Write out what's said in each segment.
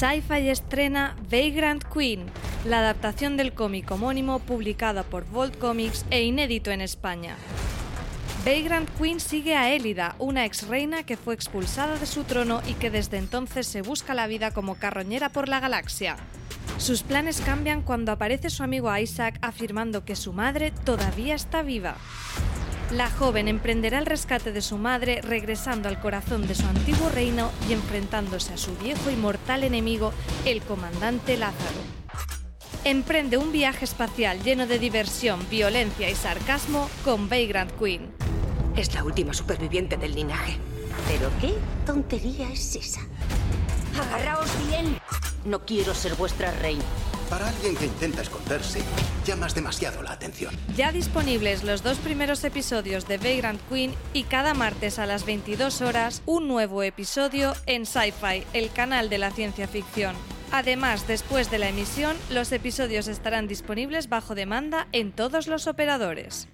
Sci-Fi estrena Vagrant Queen, la adaptación del cómic homónimo publicada por Vault Comics e inédito en España. Vagrant Queen sigue a Élida, una ex reina que fue expulsada de su trono y que desde entonces se busca la vida como carroñera por la galaxia. Sus planes cambian cuando aparece su amigo Isaac afirmando que su madre todavía está viva. La joven emprenderá el rescate de su madre regresando al corazón de su antiguo reino y enfrentándose a su viejo y mortal enemigo, el comandante Lázaro. Emprende un viaje espacial lleno de diversión, violencia y sarcasmo con Vagrant Queen. Es la última superviviente del linaje. ¿Pero qué tontería es esa? Agarraos bien. No quiero ser vuestra reina. Para alguien que intenta esconderse, llamas demasiado la atención. Ya disponibles los dos primeros episodios de Vagrant Queen y cada martes a las 22 horas un nuevo episodio en Sci-Fi, el canal de la ciencia ficción. Además, después de la emisión, los episodios estarán disponibles bajo demanda en todos los operadores.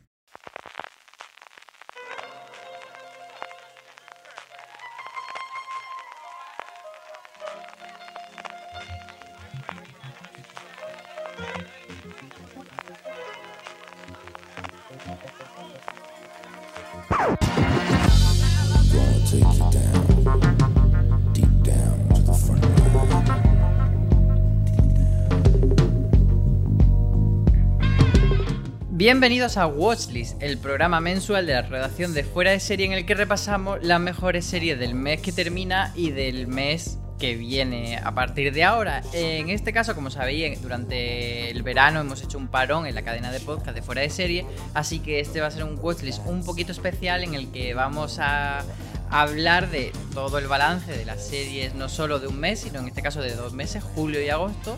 Bienvenidos a Watchlist, el programa mensual de la redacción de Fuera de Serie en el que repasamos las mejores series del mes que termina y del mes que viene a partir de ahora. En este caso, como sabéis, durante el verano hemos hecho un parón en la cadena de podcast de Fuera de Serie, así que este va a ser un Watchlist un poquito especial en el que vamos a hablar de todo el balance de las series, no solo de un mes, sino en este caso de dos meses, julio y agosto.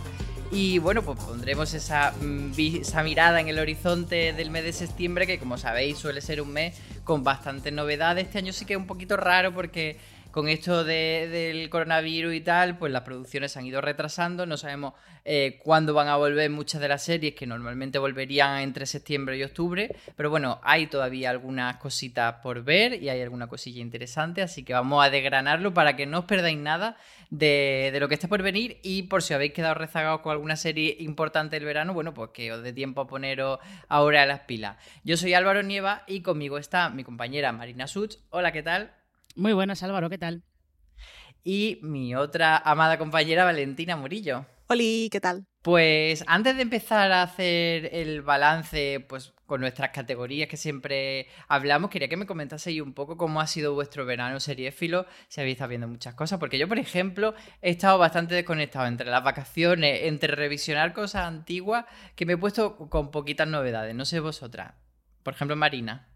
Y bueno, pues pondremos esa, mm, esa mirada en el horizonte del mes de septiembre, que como sabéis suele ser un mes con bastantes novedades. Este año sí que es un poquito raro porque con esto de- del coronavirus y tal, pues las producciones se han ido retrasando. No sabemos eh, cuándo van a volver muchas de las series que normalmente volverían entre septiembre y octubre. Pero bueno, hay todavía algunas cositas por ver y hay alguna cosilla interesante. Así que vamos a desgranarlo para que no os perdáis nada de, de lo que está por venir. Y por si habéis quedado rezagados con alguna serie importante del verano, bueno, pues que os dé tiempo a poneros ahora a las pilas. Yo soy Álvaro Nieva y conmigo está mi compañera Marina Such. Hola, ¿qué tal? Muy buenas, Álvaro, ¿qué tal? Y mi otra amada compañera Valentina Murillo. Oli, ¿qué tal? Pues antes de empezar a hacer el balance, pues con nuestras categorías que siempre hablamos, quería que me comentaseis un poco cómo ha sido vuestro verano seriéfilo, si habéis estado viendo muchas cosas, porque yo, por ejemplo, he estado bastante desconectado entre las vacaciones, entre revisionar cosas antiguas, que me he puesto con poquitas novedades, no sé vosotras. Por ejemplo, Marina.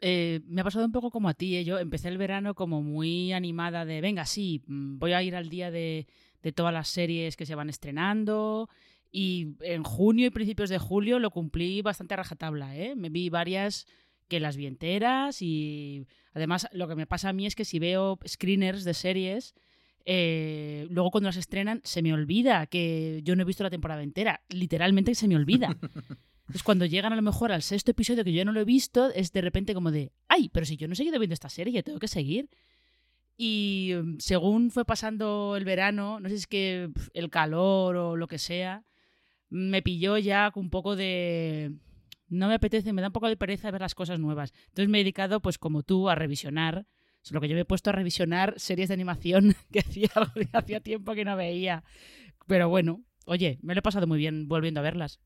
Eh, me ha pasado un poco como a ti, ¿eh? yo empecé el verano como muy animada de, venga, sí, mm, voy a ir al día de, de todas las series que se van estrenando y en junio y principios de julio lo cumplí bastante a rajatabla, ¿eh? me vi varias que las vi enteras y además lo que me pasa a mí es que si veo screeners de series, eh, luego cuando las estrenan se me olvida que yo no he visto la temporada entera, literalmente se me olvida. Entonces, cuando llegan a lo mejor al sexto episodio que yo no lo he visto, es de repente como de, ay, pero si yo no he seguido viendo esta serie, tengo que seguir. Y mm, según fue pasando el verano, no sé si es que el calor o lo que sea, me pilló ya un poco de... No me apetece, me da un poco de pereza ver las cosas nuevas. Entonces me he dedicado, pues como tú, a revisionar Solo que yo me he puesto a revisionar series de animación que hacía, hacía tiempo que no veía. Pero bueno, oye, me lo he pasado muy bien volviendo a verlas.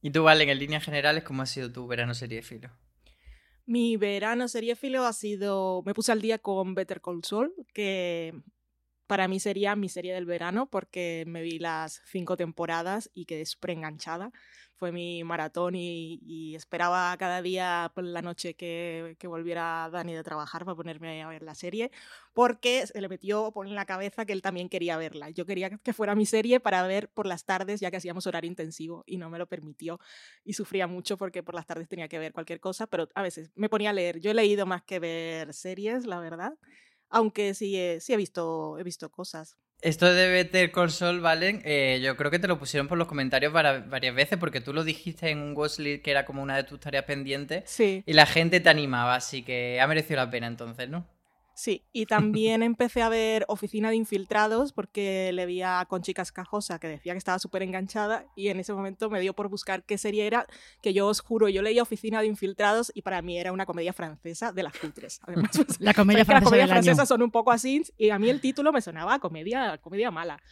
¿Y tú, Valen, en líneas generales, cómo ha sido tu verano serie filo? Mi verano serie filo ha sido. Me puse al día con Better Call Saul, que para mí sería mi serie del verano, porque me vi las cinco temporadas y quedé súper enganchada fue mi maratón y, esperaba cada día por la noche que, que, volviera Dani de trabajar para ponerme a ver la serie, porque se le metió por en la cabeza que él también quería verla. Yo quería que fuera mi serie para ver por las tardes, ya que hacíamos horario intensivo y no me lo permitió y sufría mucho porque por las tardes tenía que ver cualquier cosa, pero a veces me ponía a leer. Yo he leído más que ver series, la verdad, aunque sí, sí he, visto, he visto cosas. Esto de Better Call Saul, Valen, eh, yo creo que te lo pusieron por los comentarios varias veces porque tú lo dijiste en un Watchlist que era como una de tus tareas pendientes sí. y la gente te animaba, así que ha merecido la pena entonces, ¿no? Sí, y también empecé a ver Oficina de Infiltrados porque le vi a Conchi Cascajosa que decía que estaba súper enganchada y en ese momento me dio por buscar qué serie era, que yo os juro, yo leía Oficina de Infiltrados y para mí era una comedia francesa de las cutres. Además, pues, la comedia francesa las comedias francesas son un poco así y a mí el título me sonaba a comedia, comedia mala.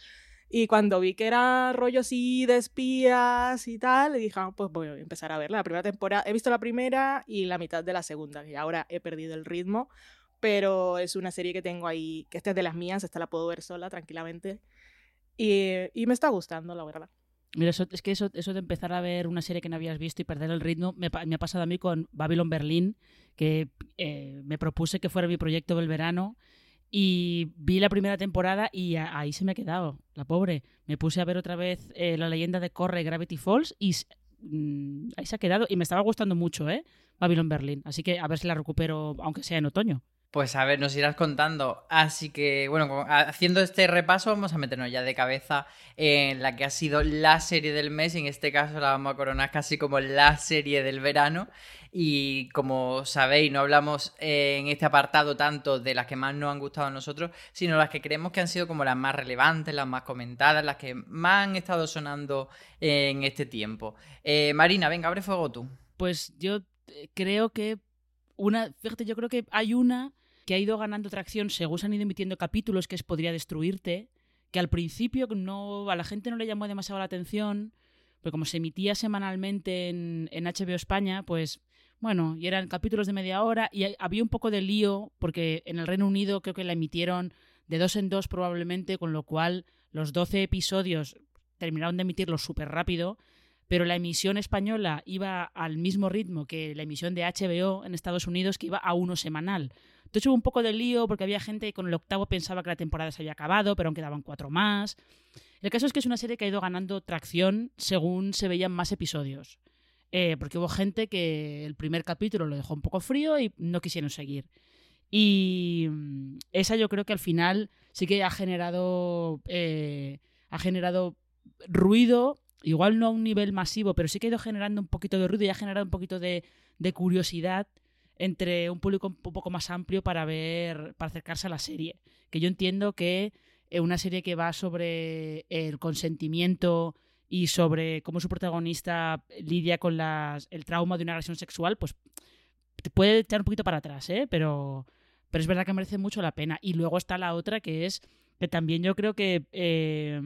Y cuando vi que era rollo así de espías y tal, dije, ah, pues voy a empezar a verla. La primera temporada, he visto la primera y la mitad de la segunda, y ahora he perdido el ritmo pero es una serie que tengo ahí, que esta es de las mías, esta la puedo ver sola tranquilamente. Y, y me está gustando, la verdad. Mira, eso, es que eso, eso de empezar a ver una serie que no habías visto y perder el ritmo me, me ha pasado a mí con Babylon Berlin, que eh, me propuse que fuera mi proyecto del verano y vi la primera temporada y ahí se me ha quedado, la pobre. Me puse a ver otra vez eh, la leyenda de Corre Gravity Falls y mm, ahí se ha quedado y me estaba gustando mucho, ¿eh? Babylon Berlin. Así que a ver si la recupero, aunque sea en otoño. Pues a ver, nos irás contando. Así que, bueno, haciendo este repaso, vamos a meternos ya de cabeza en la que ha sido la serie del mes. En este caso la vamos a coronar casi como la serie del verano. Y como sabéis, no hablamos en este apartado tanto de las que más nos han gustado a nosotros, sino las que creemos que han sido como las más relevantes, las más comentadas, las que más han estado sonando en este tiempo. Eh, Marina, venga, abre fuego tú. Pues yo eh, creo que una, fíjate, yo creo que hay una que ha ido ganando tracción según se han ido emitiendo capítulos, que es Podría Destruirte, que al principio no, a la gente no le llamó demasiado la atención, pero como se emitía semanalmente en, en HBO España, pues bueno, y eran capítulos de media hora y había un poco de lío porque en el Reino Unido creo que la emitieron de dos en dos probablemente, con lo cual los 12 episodios terminaron de emitirlos súper rápido, pero la emisión española iba al mismo ritmo que la emisión de HBO en Estados Unidos, que iba a uno semanal. Entonces hubo un poco de lío porque había gente que con el octavo pensaba que la temporada se había acabado, pero aún quedaban cuatro más. El caso es que es una serie que ha ido ganando tracción según se veían más episodios. Eh, porque hubo gente que el primer capítulo lo dejó un poco frío y no quisieron seguir. Y mm, esa yo creo que al final sí que ha generado, eh, ha generado ruido, igual no a un nivel masivo, pero sí que ha ido generando un poquito de ruido y ha generado un poquito de, de curiosidad entre un público un poco más amplio para ver, para acercarse a la serie. Que yo entiendo que eh, una serie que va sobre el consentimiento y sobre cómo su protagonista lidia con las, el trauma de una agresión sexual, pues te puede echar un poquito para atrás, ¿eh? Pero, pero es verdad que merece mucho la pena. Y luego está la otra que es que también yo creo que eh,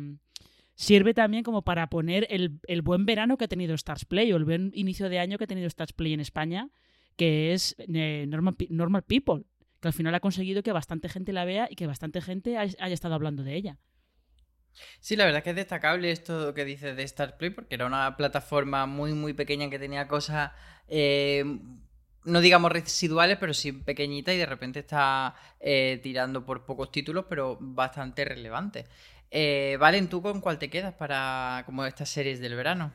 sirve también como para poner el, el, buen verano que ha tenido Stars Play o el buen inicio de año que ha tenido Stars Play en España que es eh, Normal, Normal People, que al final ha conseguido que bastante gente la vea y que bastante gente haya estado hablando de ella. Sí, la verdad que es destacable esto que dices de Star Play, porque era una plataforma muy, muy pequeña que tenía cosas, eh, no digamos residuales, pero sí pequeñitas y de repente está eh, tirando por pocos títulos, pero bastante relevantes. Valen, ¿tú con cuál te quedas para como estas series del verano?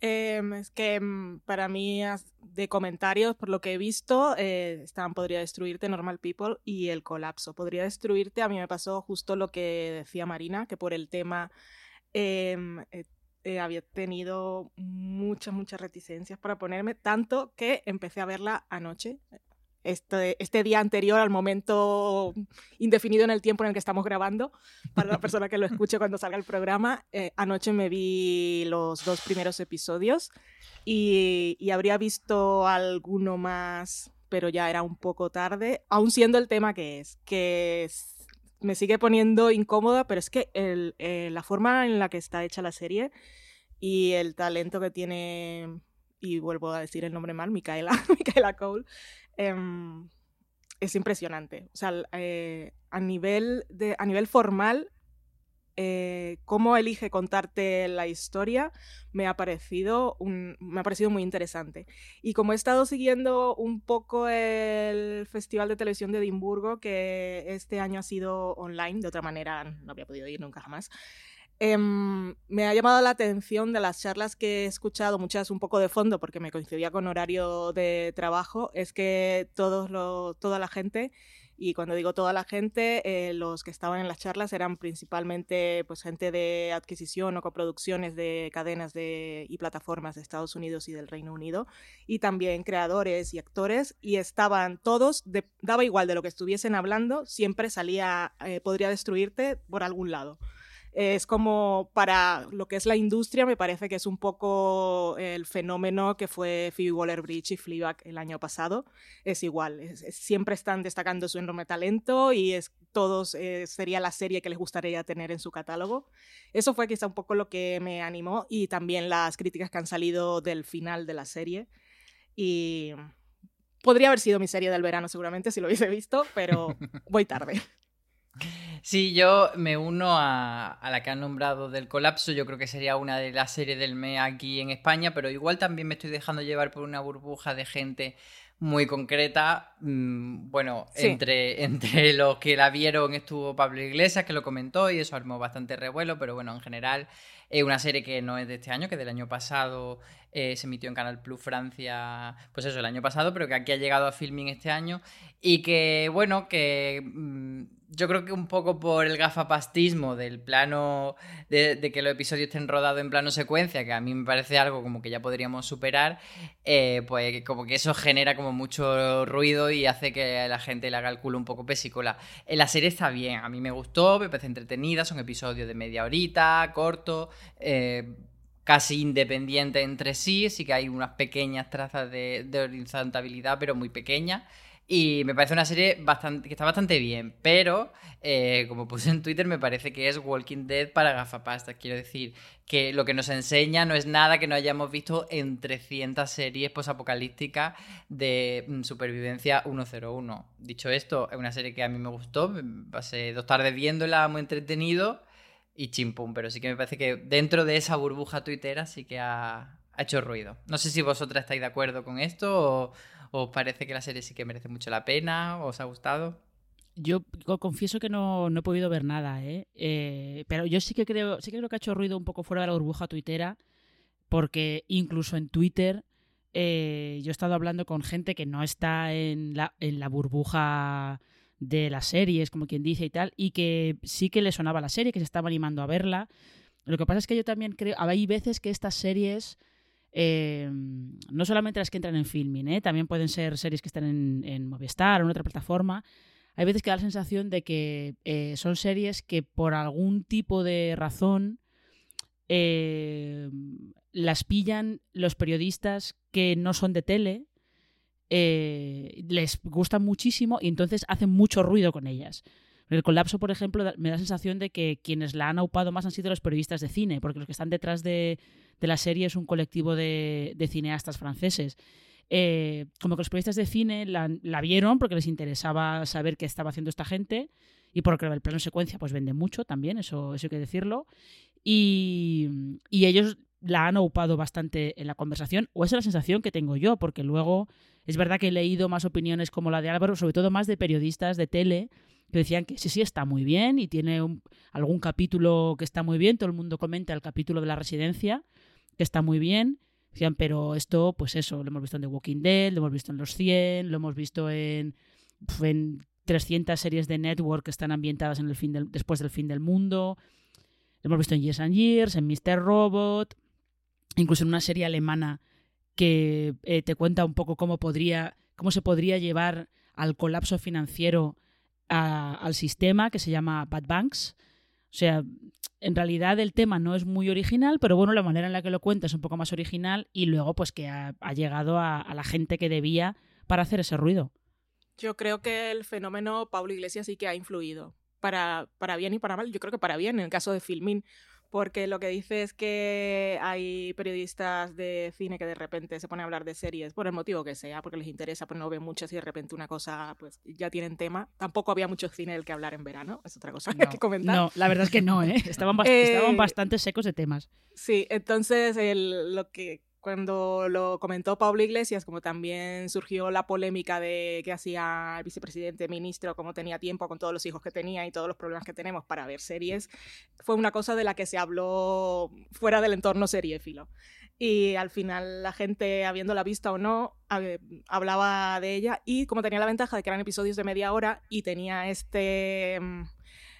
Em, es que mm, para mí, de comentarios, por lo que he visto, eh, Podría Destruirte, Normal People y El Colapso. Podría Destruirte, a mí me pasó justo lo que decía Marina, que por el tema em, eh, eh, había tenido muchas, muchas reticencias para ponerme, tanto que empecé a verla anoche, este, este día anterior al momento indefinido en el tiempo en el que estamos grabando, para la persona que lo escuche cuando salga el programa. Eh, anoche me vi los dos primeros episodios y, y, habría visto alguno más pero ya era un poco tarde, aún siendo el tema que es, que me sigue poniendo incómoda, pero es que el, eh, la forma en la que está hecha la serie y el talento que tiene, y vuelvo a decir el nombre mal, Micaela, Micaela Cole, em, es impresionante. O sea, eh, a, nivel a nivel formal eh, cómo elige contarte la historia me ha, parecido me ha parecido muy interesante. Y como he estado siguiendo un poco el Festival de Televisión de Edimburgo, que este año ha sido online, de otra manera no había podido ir nunca jamás, em, me ha llamado la atención de las charlas que he escuchado, muchas un poco de fondo porque me coincidía con horario de trabajo, es que todos toda la gente y cuando digo toda la gente, eh, los que estaban en las charlas eran principalmente pues, gente de adquisición o coproducciones de cadenas de, y plataformas de Estados Unidos y del Reino Unido, y también creadores y actores, y estaban todos, daba igual de lo que estuviesen hablando, siempre salía, eh, podría destruirte por algún lado es como para lo que es la industria, me parece que es un poco el fenómeno que fue Phoebe Waller-Bridge y Fleabag el año pasado. Es igual, siempre están destacando su enorme talento y es, todos eh, sería la serie que les gustaría tener en su catálogo. Eso fue quizá un poco lo que me animó y también las críticas que han salido del final de la serie. Y podría haber sido mi serie del verano seguramente si lo hubiese visto, pero voy tarde. Sí, yo me uno a, la que han nombrado del colapso. Yo creo que sería una de las series del mes aquí en España, pero igual también me estoy dejando llevar por una burbuja de gente muy concreta. Mm, bueno, entre, entre los que la vieron estuvo Pablo Iglesias, que lo comentó y eso armó bastante revuelo, pero bueno, en general es una serie que no es de este año, que del año pasado eh, se emitió en Canal Plus Francia, pues eso, el año pasado, pero que aquí ha llegado a filming este año y que, bueno, que mm, yo creo que un poco por el gafapastismo del plano, de, que los episodios estén rodados en plano secuencia, que a mí me parece algo como que ya podríamos superar, eh, pues como que eso genera como mucho ruido y hace que la gente le haga el culo un poco pesicola. La serie está bien, a mí me gustó, me parece entretenida, son episodios de media horita, corto, eh, casi independientes entre sí, sí que hay unas pequeñas trazas de, de horizontabilidad, pero muy pequeñas. Y me parece una serie bastante, que está bastante bien, pero eh, como puse en Twitter, me parece que es Walking Dead para gafapasta. Quiero decir que lo que nos enseña no es nada que no hayamos visto en 300 series posapocalípticas de mm, supervivencia 101. Dicho esto, es una serie que a mí me gustó, pasé dos tardes viéndola, muy entretenido y chimpum, pero sí que me parece que dentro de esa burbuja tuitera sí que ha, ha hecho ruido. No sé si vosotras estáis de acuerdo con esto o ¿Os parece que la serie sí que merece mucho la pena? ¿Os ha gustado? Yo confieso que no, he podido ver nada, ¿eh? ¿eh? pero yo sí que creo, sí que creo que ha hecho ruido un poco fuera de la burbuja tuitera, porque incluso en Twitter eh, yo he estado hablando con gente que no está en la, en la burbuja de las series, como quien dice y tal, y que sí que le sonaba la serie, que se estaba animando a verla. Lo que pasa es que yo también creo, hay veces que estas series eh, no solamente las que entran en filming, ¿eh? también pueden ser series que están en, Movistar o en otra plataforma. Hay veces que da la sensación de que eh, son series que por algún tipo de razón las pillan los periodistas que no son de tele, les gustan muchísimo y entonces hacen mucho ruido con ellas. El colapso, por ejemplo, me da la sensación de que quienes la han aupado más han sido los periodistas de cine, porque los que están detrás de, la serie es un colectivo de, cineastas franceses. Eh, como que los periodistas de cine la, vieron porque les interesaba saber qué estaba haciendo esta gente y porque el plano secuencia pues vende mucho también, eso, eso hay que decirlo. Y, y ellos la han ocupado bastante en la conversación, o esa es la sensación que tengo yo, porque luego es verdad que he leído más opiniones como la de Álvaro, sobre todo más de periodistas de tele, que decían que sí, sí, está muy bien y tiene algún capítulo que está muy bien, todo el mundo comenta el capítulo de la residencia, que está muy bien, decían, pero esto, pues eso, lo hemos visto en The Walking Dead, lo hemos visto en Los 100, lo hemos visto en, en 300 series de Network que están ambientadas en el fin del, después del fin del mundo, lo hemos visto en Years and Years, en Mr. Robot, incluso en una serie alemana que eh, te cuenta un poco cómo podría, cómo se podría llevar al colapso financiero al sistema que se llama Bad Banks. O sea, en realidad el tema no es muy original, pero bueno, la manera en la que lo cuenta es un poco más original y luego pues que ha, llegado a, la gente que debía para hacer ese ruido. Yo creo que el fenómeno Pablo Iglesias sí que ha influido, para, para bien y para mal. Yo creo que para bien en el caso de Filmin, porque lo que dice es que hay periodistas de cine que de repente se ponen a hablar de series por el motivo que sea, porque les interesa, pues no ven muchas y de repente una cosa, pues ya tienen tema. Tampoco había mucho cine del que hablar en verano, es otra cosa que comentar. No, la verdad es que no, ¿eh? Estaban, estaban bastante secos de temas. Sí, entonces el, lo que cuando lo comentó Pablo Iglesias, como también surgió la polémica de qué hacía el vicepresidente ministro, cómo tenía tiempo con todos los hijos que tenía y todos los problemas que tenemos para ver series, fue una cosa de la que se habló fuera del entorno seriéfilo. Y al final la gente, habiéndola vista o no, hablaba de ella y como tenía la ventaja de que eran episodios de media hora y tenía este mm,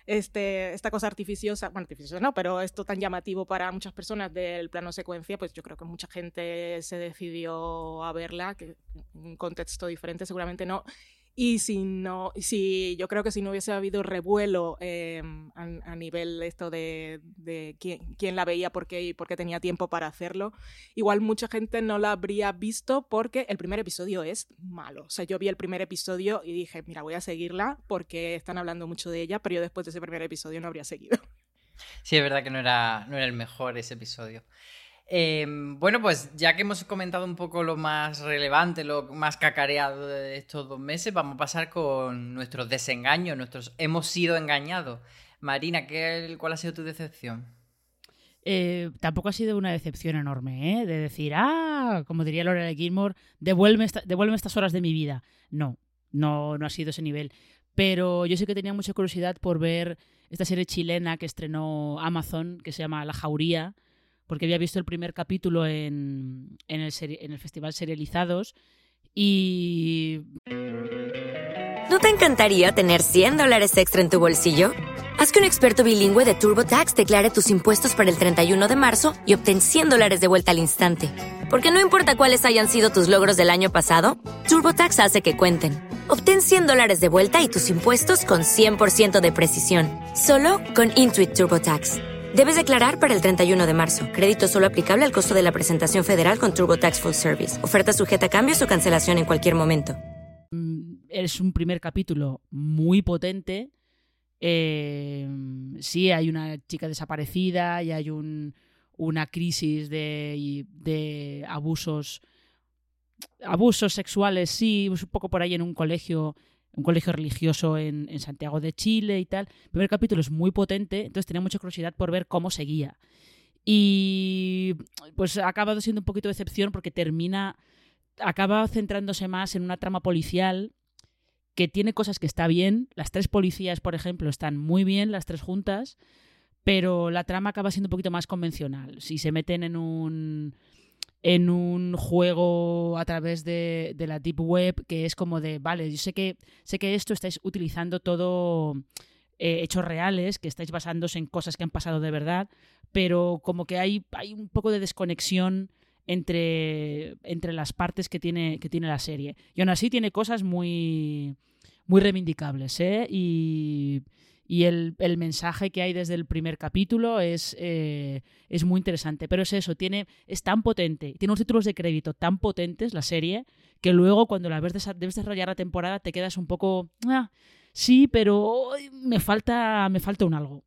este, esta cosa artificiosa, bueno, artificiosa no, pero esto tan llamativo para muchas personas del plano secuencia, pues yo creo que mucha gente se decidió a verla, que en un contexto diferente seguramente no, y si no, si yo creo que si no hubiese habido revuelo eh, a, nivel esto de, de quién, la veía, por qué y por qué tenía tiempo para hacerlo, igual mucha gente no la habría visto porque el primer episodio es malo. O sea, yo vi el primer episodio y dije, mira, voy a seguirla porque están hablando mucho de ella, pero yo después de ese primer episodio no habría seguido. Sí, es verdad que no era, no era el mejor ese episodio. Em, bueno, pues ya que hemos comentado un poco lo más relevante, lo más cacareado de estos dos meses, vamos a pasar con nuestros desengaños, nuestros hemos sido engañados. Marina, ¿qué, ¿cuál ha sido tu decepción? Eh, tampoco ha sido una decepción enorme, ¿eh? De decir, ah, como diría Lorelai Gilmore, devuelve, devuelve estas horas de mi vida. No, no, no ha sido ese nivel. Pero yo sé que tenía mucha curiosidad por ver esta serie chilena que estrenó Amazon, que se llama La Jauría, porque había visto el primer capítulo en, en, el, Festival Serializados y... ¿No te encantaría tener 100 dólares extra en tu bolsillo? Haz que un experto bilingüe de TurboTax declare tus impuestos para el 31 de marzo y obtén 100 dólares de vuelta al instante. Porque no importa cuáles hayan sido tus logros del año pasado, TurboTax hace que cuenten. Obtén 100 dólares de vuelta y tus impuestos con 100% de precisión, solo con Intuit TurboTax. Debes declarar para el 31 de marzo. Crédito solo aplicable al costo de la presentación federal con TurboTax Full Service. Oferta sujeta a cambios o cancelación en cualquier momento. Mm, es un primer capítulo muy potente. Eh, sí, hay una chica desaparecida y hay un, una crisis de, de abusos abusos sexuales, sí, un poco por ahí en un colegio un colegio religioso en, Santiago de Chile y tal. El primer capítulo es muy potente, entonces tenía mucha curiosidad por ver cómo seguía. Y pues ha acabado siendo un poquito de decepción porque termina, acaba centrándose más en una trama policial que tiene cosas que está bien. Las tres policías, por ejemplo, están muy bien, las tres juntas, pero la trama acaba siendo un poquito más convencional. Si se meten en un en un juego a través de, la Deep Web que es como de, vale, yo sé que, sé que esto estáis utilizando todo eh, hechos reales, que estáis basándose en cosas que han pasado de verdad, pero como que hay, hay un poco de desconexión entre, entre las partes que tiene, que tiene la serie. Y aún así tiene cosas muy, muy reivindicables, ¿eh? Y y el, mensaje que hay desde el primer capítulo es, eh, es muy interesante. Pero es eso, tiene, es tan potente, tiene unos títulos de crédito tan potentes la serie, que luego cuando la ves debes desarrollar la temporada te quedas un poco, ah, sí, pero me falta, me falta un algo.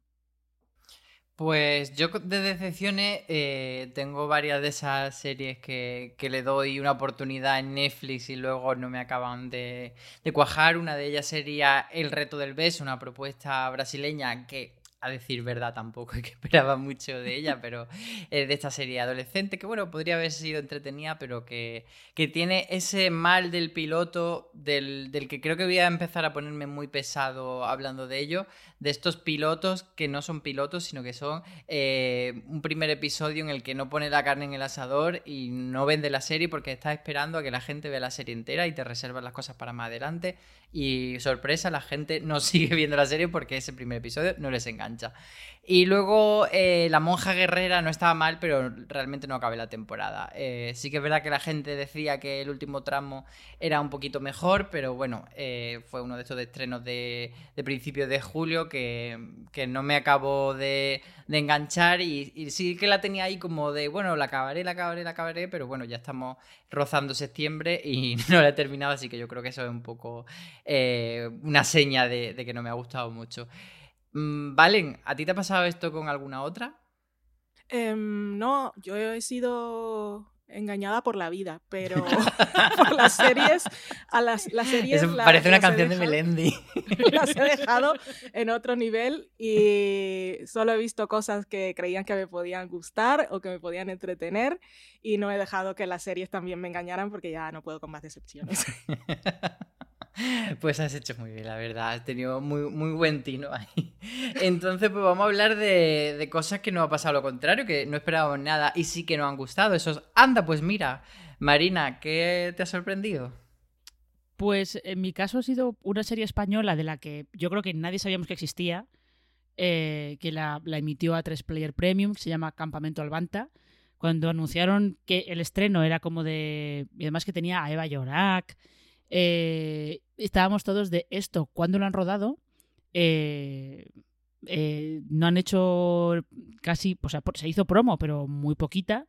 Pues yo de decepciones eh, tengo varias de esas series que, le doy una oportunidad en Netflix y luego no me acaban de, de cuajar. Una de ellas sería El reto del beso, una propuesta brasileña que a decir verdad tampoco es que esperaba mucho de ella, pero de esta serie adolescente que bueno, podría haber sido entretenida, pero que, que tiene ese mal del piloto, del, del, que creo que voy a empezar a ponerme muy pesado hablando de ello, de estos pilotos que no son pilotos, sino que son eh, un primer episodio en el que no pone la carne en el asador y no vende la serie porque está esperando a que la gente vea la serie entera y te reservas las cosas para más adelante. Y sorpresa, la gente no sigue viendo la serie porque ese primer episodio no les engancha. Y luego eh, La monja guerrera no estaba mal, pero realmente no acabé la temporada. Eh, sí que es verdad que la gente decía que el último tramo era un poquito mejor, pero bueno, fue uno de estos estrenos de, de principios de julio que, que no me acabó de, enganchar y, sí que la tenía ahí como de, bueno, la acabaré, la acabaré, la acabaré, pero bueno, ya estamos rozando septiembre y no la he terminado, así que yo creo que eso es un poco eh, una seña de, que no me ha gustado mucho. Mm, Valen, ¿a ti te ha pasado esto con alguna otra? Eh, no, yo he sido engañada por la vida, pero por las series, a las, las series... Eso parece una canción de Melendi. Las he dejado en otro nivel y solo he visto cosas que creían que me podían gustar o que me podían entretener y no he dejado que las series también me engañaran porque ya no puedo con más decepciones. Pues has hecho muy bien, la verdad. Has tenido muy, muy buen tino ahí. Entonces, pues vamos a hablar de, de cosas que nos ha pasado lo contrario, que no esperábamos nada y sí que nos han gustado. Esos, anda, pues mira. Marina, ¿qué te ha sorprendido? Pues en mi caso ha sido una serie española de la que yo creo que nadie sabíamos que existía, eh, que la, la, emitió a 3 Player Premium, que se llama Campamento Albanta. Cuando anunciaron que el estreno era como de. Y además que tenía a Eva Llorac. Eh, estábamos todos de esto, ¿cuándo lo han rodado? Eh, eh, no han hecho casi, o sea, se hizo promo, pero muy poquita.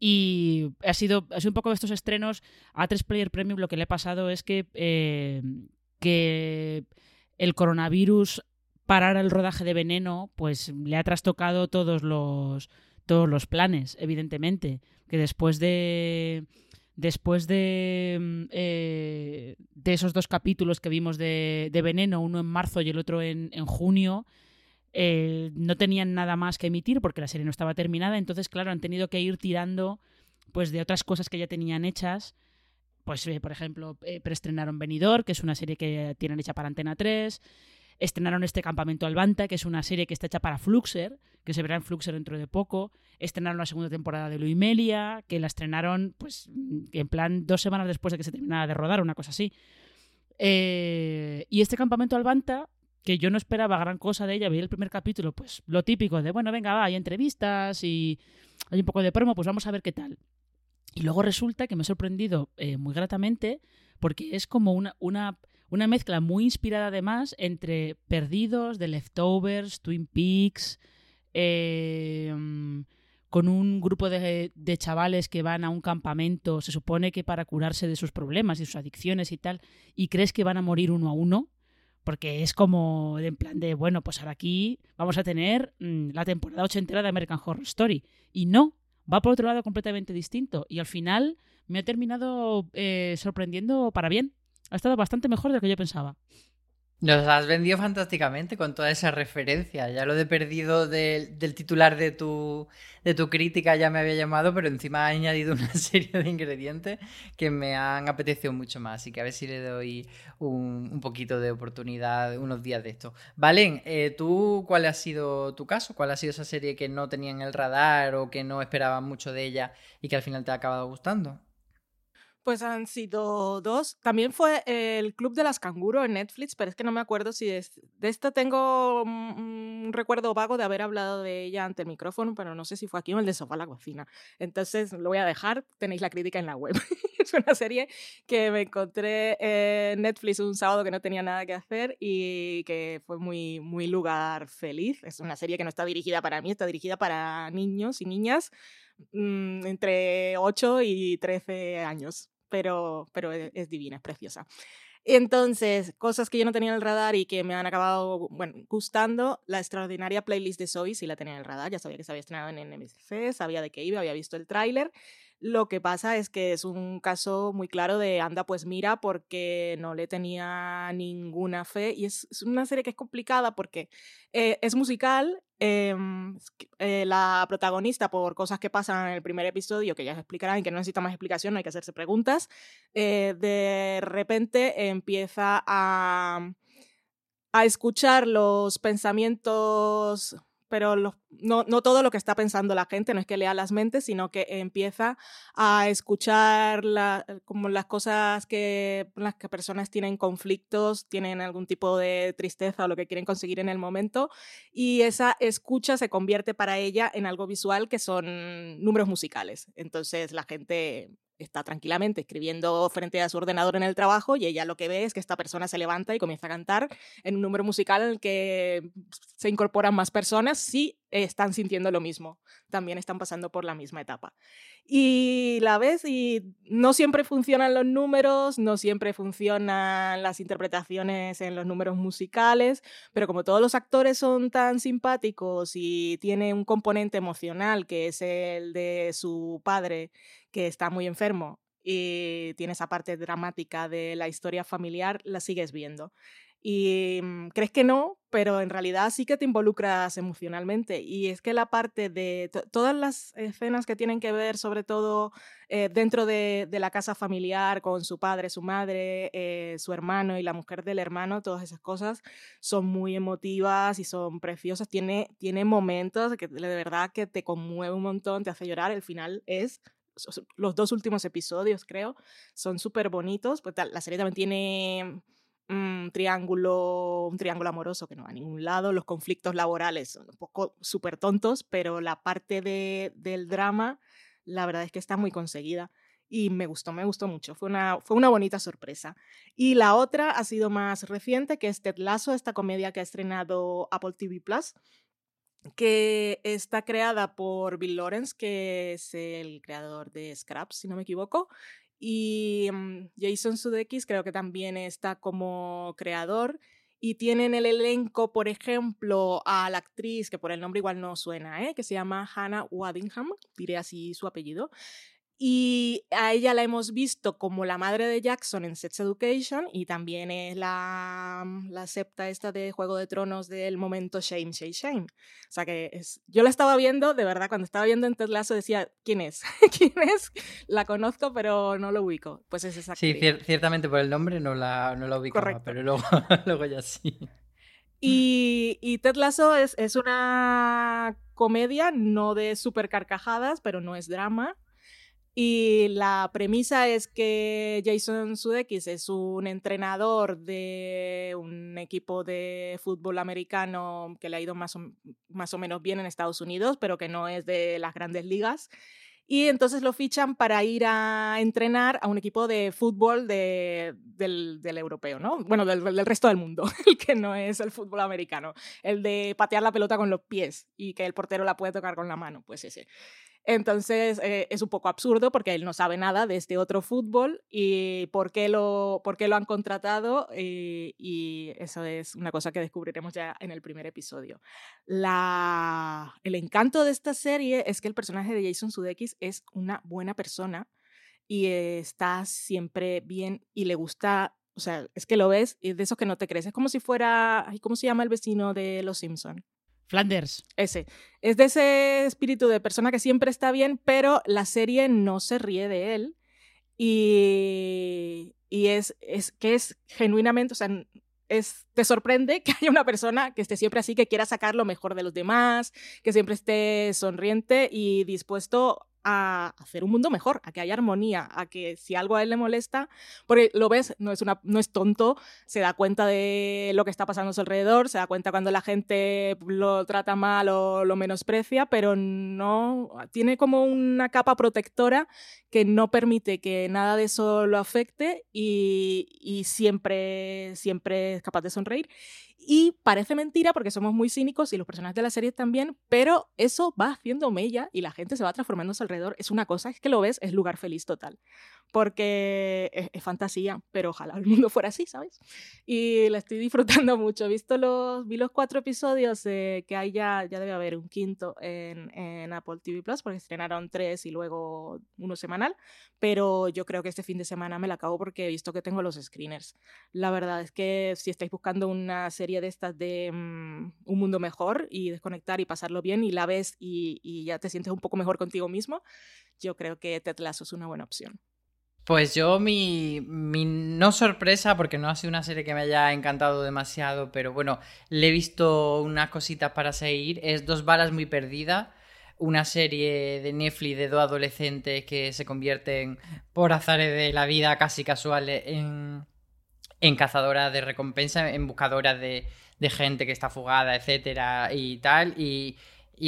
Y ha sido, ha sido un poco de estos estrenos a 3 Player Premium. Lo que le ha pasado es que, eh, que el coronavirus parar el rodaje de Veneno, pues le ha trastocado todos los, todos los planes, evidentemente. Que después de después de, eh, de esos dos capítulos que vimos de, de, Veneno, uno en marzo y el otro en, en junio, eh, no tenían nada más que emitir porque la serie no estaba terminada. Entonces, claro, han tenido que ir tirando pues de otras cosas que ya tenían hechas. Pues, eh, por ejemplo, preestrenaron Venidor, que es una serie que tienen hecha para Antena 3. Estrenaron este Campamento Albanta, que es una serie que está hecha para Fluxer, que se verá en Fluxer dentro de poco. Estrenaron la segunda temporada de Luimelia, que la estrenaron, pues, en plan dos semanas después de que se terminara de rodar, una cosa así. Eh, y este Campamento Albanta, que yo no esperaba gran cosa de ella, vi el primer capítulo, pues lo típico de, bueno, venga, va, hay entrevistas y hay un poco de promo, pues vamos a ver qué tal. Y luego resulta que me ha sorprendido eh, muy gratamente porque es como una una mezcla muy inspirada además entre Perdidos, The Leftovers, Twin Peaks, eh, con un grupo de, de, chavales que van a un campamento, se supone que para curarse de sus problemas y sus adicciones y tal, y crees que van a morir uno a uno, porque es como en plan de, bueno, pues ahora aquí vamos a tener mmm, la temporada ochentera de American Horror Story. Y no, va por otro lado completamente distinto. Y al final me ha terminado eh, sorprendiendo para bien ha estado bastante mejor de lo que yo pensaba. Nos has vendido fantásticamente con toda esa referencia. Ya lo de perdido del, titular de tu, de tu crítica ya me había llamado, pero encima ha añadido una serie de ingredientes que me han apetecido mucho más. Así que a ver si le doy un, un poquito de oportunidad unos días de esto. Valen, eh, ¿tú cuál ha sido tu caso? ¿Cuál ha sido esa serie que no tenía en el radar o que no esperabas mucho de ella y que al final te ha acabado gustando? Pues han sido dos. También fue el Club de las Canguro en Netflix, pero es que no me acuerdo si es... de esta tengo un recuerdo vago de haber hablado de ella ante el micrófono, pero no sé si fue aquí o el de Sofá la Cocina. Entonces lo voy a dejar, tenéis la crítica en la web. es una serie que me encontré en Netflix un sábado que no tenía nada que hacer y que fue muy, muy lugar feliz. Es una serie que no está dirigida para mí, está dirigida para niños y niñas mmm, entre 8 y 13 años pero, pero es divina, es preciosa. Entonces, cosas que yo no tenía en el radar y que me han acabado, bueno, gustando, la extraordinaria playlist de Zoe sí la tenía en el radar, ya sabía que se había estrenado en NMC, sabía de qué iba, había visto el tráiler. Lo que pasa es que es un caso muy claro de anda, pues mira, porque no le tenía ninguna fe y es, una serie que es complicada porque eh, es musical, eh, eh, la protagonista, por cosas que pasan en el primer episodio, que ya se explicarán y que no necesita más explicación, no hay que hacerse preguntas, eh, de repente empieza a, a escuchar los pensamientos pero no, no, todo lo que está pensando la gente no es que lea las mentes, sino que empieza a escuchar como las cosas que las que personas tienen conflictos, tienen algún tipo de tristeza o lo que quieren conseguir en el momento, y esa escucha se convierte para ella en algo visual que son números musicales. Entonces la gente está tranquilamente escribiendo frente a su ordenador en el trabajo y ella lo que ve es que esta persona se levanta y comienza a cantar en un número musical en el que se incorporan más personas si están sintiendo lo mismo, también están pasando por la misma etapa. Y la ves y no siempre funcionan los números, no siempre funcionan las interpretaciones en los números musicales, pero como todos los actores son tan simpáticos y tiene un componente emocional que es el de su padre que está muy enfermo y tiene esa parte dramática de la historia familiar, la sigues viendo. Y mm, crees que no, pero en realidad sí que te involucras emocionalmente. Y es que la parte de todas las escenas que tienen que ver, sobre todo eh, dentro de, la casa familiar, con su padre, su madre, eh, su hermano y la mujer del hermano, todas esas cosas son muy emotivas y son preciosas. Tiene, tiene momentos que de verdad que te conmueve un montón, te hace llorar. El final es los dos últimos episodios, creo, son súper bonitos. Pues la serie también tiene un triángulo, un triángulo amoroso que no va a ningún lado, los conflictos laborales son un poco súper tontos, pero la parte de, del drama, la verdad es que está muy conseguida y me gustó, me gustó mucho, fue una, fue una bonita sorpresa. Y la otra ha sido más reciente, que es Ted Lasso, esta comedia que ha estrenado Apple TV Plus, que está creada por Bill Lawrence, que es el creador de Scraps, si no me equivoco, y mm, Jason Sudeikis creo que también está como creador. Y tienen el elenco, por ejemplo, a la actriz, que por el nombre igual no suena, ¿eh? que se llama Hannah Waddingham, diré así su apellido, y a ella la hemos visto como la madre de Jackson en Sex Education y también es la, mm, la septa esta de Juego de Tronos del momento Shame, Shame, Shame. O sea que es, yo la estaba viendo, de verdad, cuando estaba viendo en Ted Lasso decía, ¿quién es? ¿Quién es? La conozco, pero no lo ubico. Pues es esa Sí, ciertamente por el nombre no la, no la ubico, pero luego, luego ya sí. Y, y Ted Lasso es, es una comedia, no de super carcajadas, pero no es drama y la premisa es que Jason Sudeikis es un entrenador de un equipo de fútbol americano que le ha ido más o, más o menos bien en Estados Unidos, pero que no es de las grandes ligas. Y entonces lo fichan para ir a entrenar a un equipo de fútbol de, del, del, europeo, ¿no? Bueno, del, del, resto del mundo, el que no es el fútbol americano. El de patear la pelota con los pies y que el portero la puede tocar con la mano, pues ese. Entonces eh, es un poco absurdo porque él no sabe nada de este otro fútbol y por qué lo, por qué lo han contratado y, y, eso es una cosa que descubriremos ya en el primer episodio. La, el encanto de esta serie es que el personaje de Jason Sudeikis es una buena persona y está siempre bien y le gusta, o sea, es que lo ves y de eso que no te crees. Es como si fuera, ¿cómo se llama el vecino de Los Simpson? Flanders. Ese. Es de ese espíritu de persona que siempre está bien, pero la serie no se ríe de él. Y, y es, es que es genuinamente, o sea, es, te sorprende que haya una persona que esté siempre así, que quiera sacar lo mejor de los demás, que siempre esté sonriente y dispuesto a hacer un mundo mejor, a que haya armonía, a que si algo a él le molesta, porque lo ves, no es, una, no es tonto, se da cuenta de lo que está pasando a su alrededor, se da cuenta cuando la gente lo trata mal o lo menosprecia, pero no tiene como una capa protectora que no permite que nada de eso lo afecte y, siempre, siempre es capaz de sonreír. Y parece mentira porque somos muy cínicos y los personajes de la serie también, pero eso va haciendo mella y la gente se va transformando a su alrededor. Es una cosa, es que lo ves, es lugar feliz total. Porque es, fantasía, pero ojalá el mundo fuera así, ¿sabes? Y la estoy disfrutando mucho. Visto los, vi los cuatro episodios que hay ya, ya debe haber un quinto en, en Apple TV Plus, porque estrenaron tres y luego uno semanal. Pero yo creo que este fin de semana me la acabo porque he visto que tengo los screeners. La verdad es que si estáis buscando una serie de estas de mm, un mundo mejor y desconectar y pasarlo bien y la ves y, ya te sientes un poco mejor contigo mismo, yo creo que Ted Lasso es una buena opción. Pues yo mi, mi, no sorpresa, porque no ha sido una serie que me haya encantado demasiado, pero bueno, le he visto unas cositas para seguir, es Dos balas muy perdidas, una serie de Netflix de dos adolescentes que se convierten por azares de la vida casi casuales en, en cazadoras de recompensa, en buscadoras de, gente que está fugada, etcétera, y tal. Y,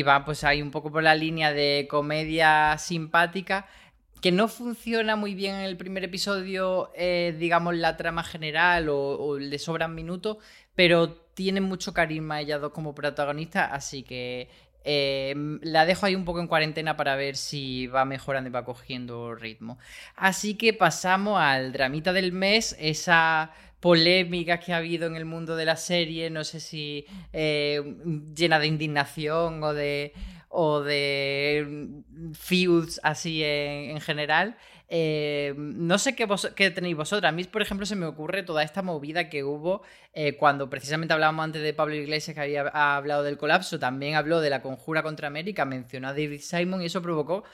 va pues ahí un poco por la línea de comedia simpática. que no funciona muy bien en el primer episodio, eh, digamos, la trama general o, le sobran minutos, pero tiene mucho carisma ella dos como protagonista, así que eh, la dejo ahí un poco en cuarentena para ver si va mejorando y va cogiendo ritmo. Así que pasamos al dramita del mes, esa polémica que ha habido en el mundo de la serie, no sé si eh, llena de indignación o de o de feuds así en, general. Eh, no sé qué, qué, tenéis vosotras. A mí, por ejemplo, se me ocurre toda esta movida que hubo eh, cuando precisamente hablábamos antes de Pablo Iglesias, que había hablado del colapso. También habló de la conjura contra América, mencionó a David Simon y eso provocó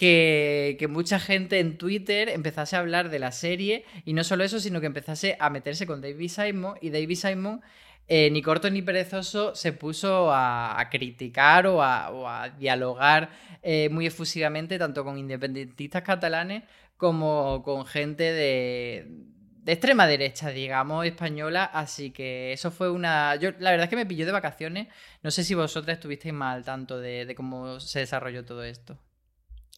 que, mucha gente en Twitter empezase a hablar de la serie y no solo eso, sino que empezase a meterse con David Simon y David Simon eh, ni corto ni perezoso se puso a, criticar o a, dialogar eh, muy efusivamente tanto con independentistas catalanes como con gente de, extrema derecha, digamos, española. Así que eso fue una... Yo la verdad es que me pilló de vacaciones. No sé si vosotras estuvisteis mal tanto de, cómo se desarrolló todo esto.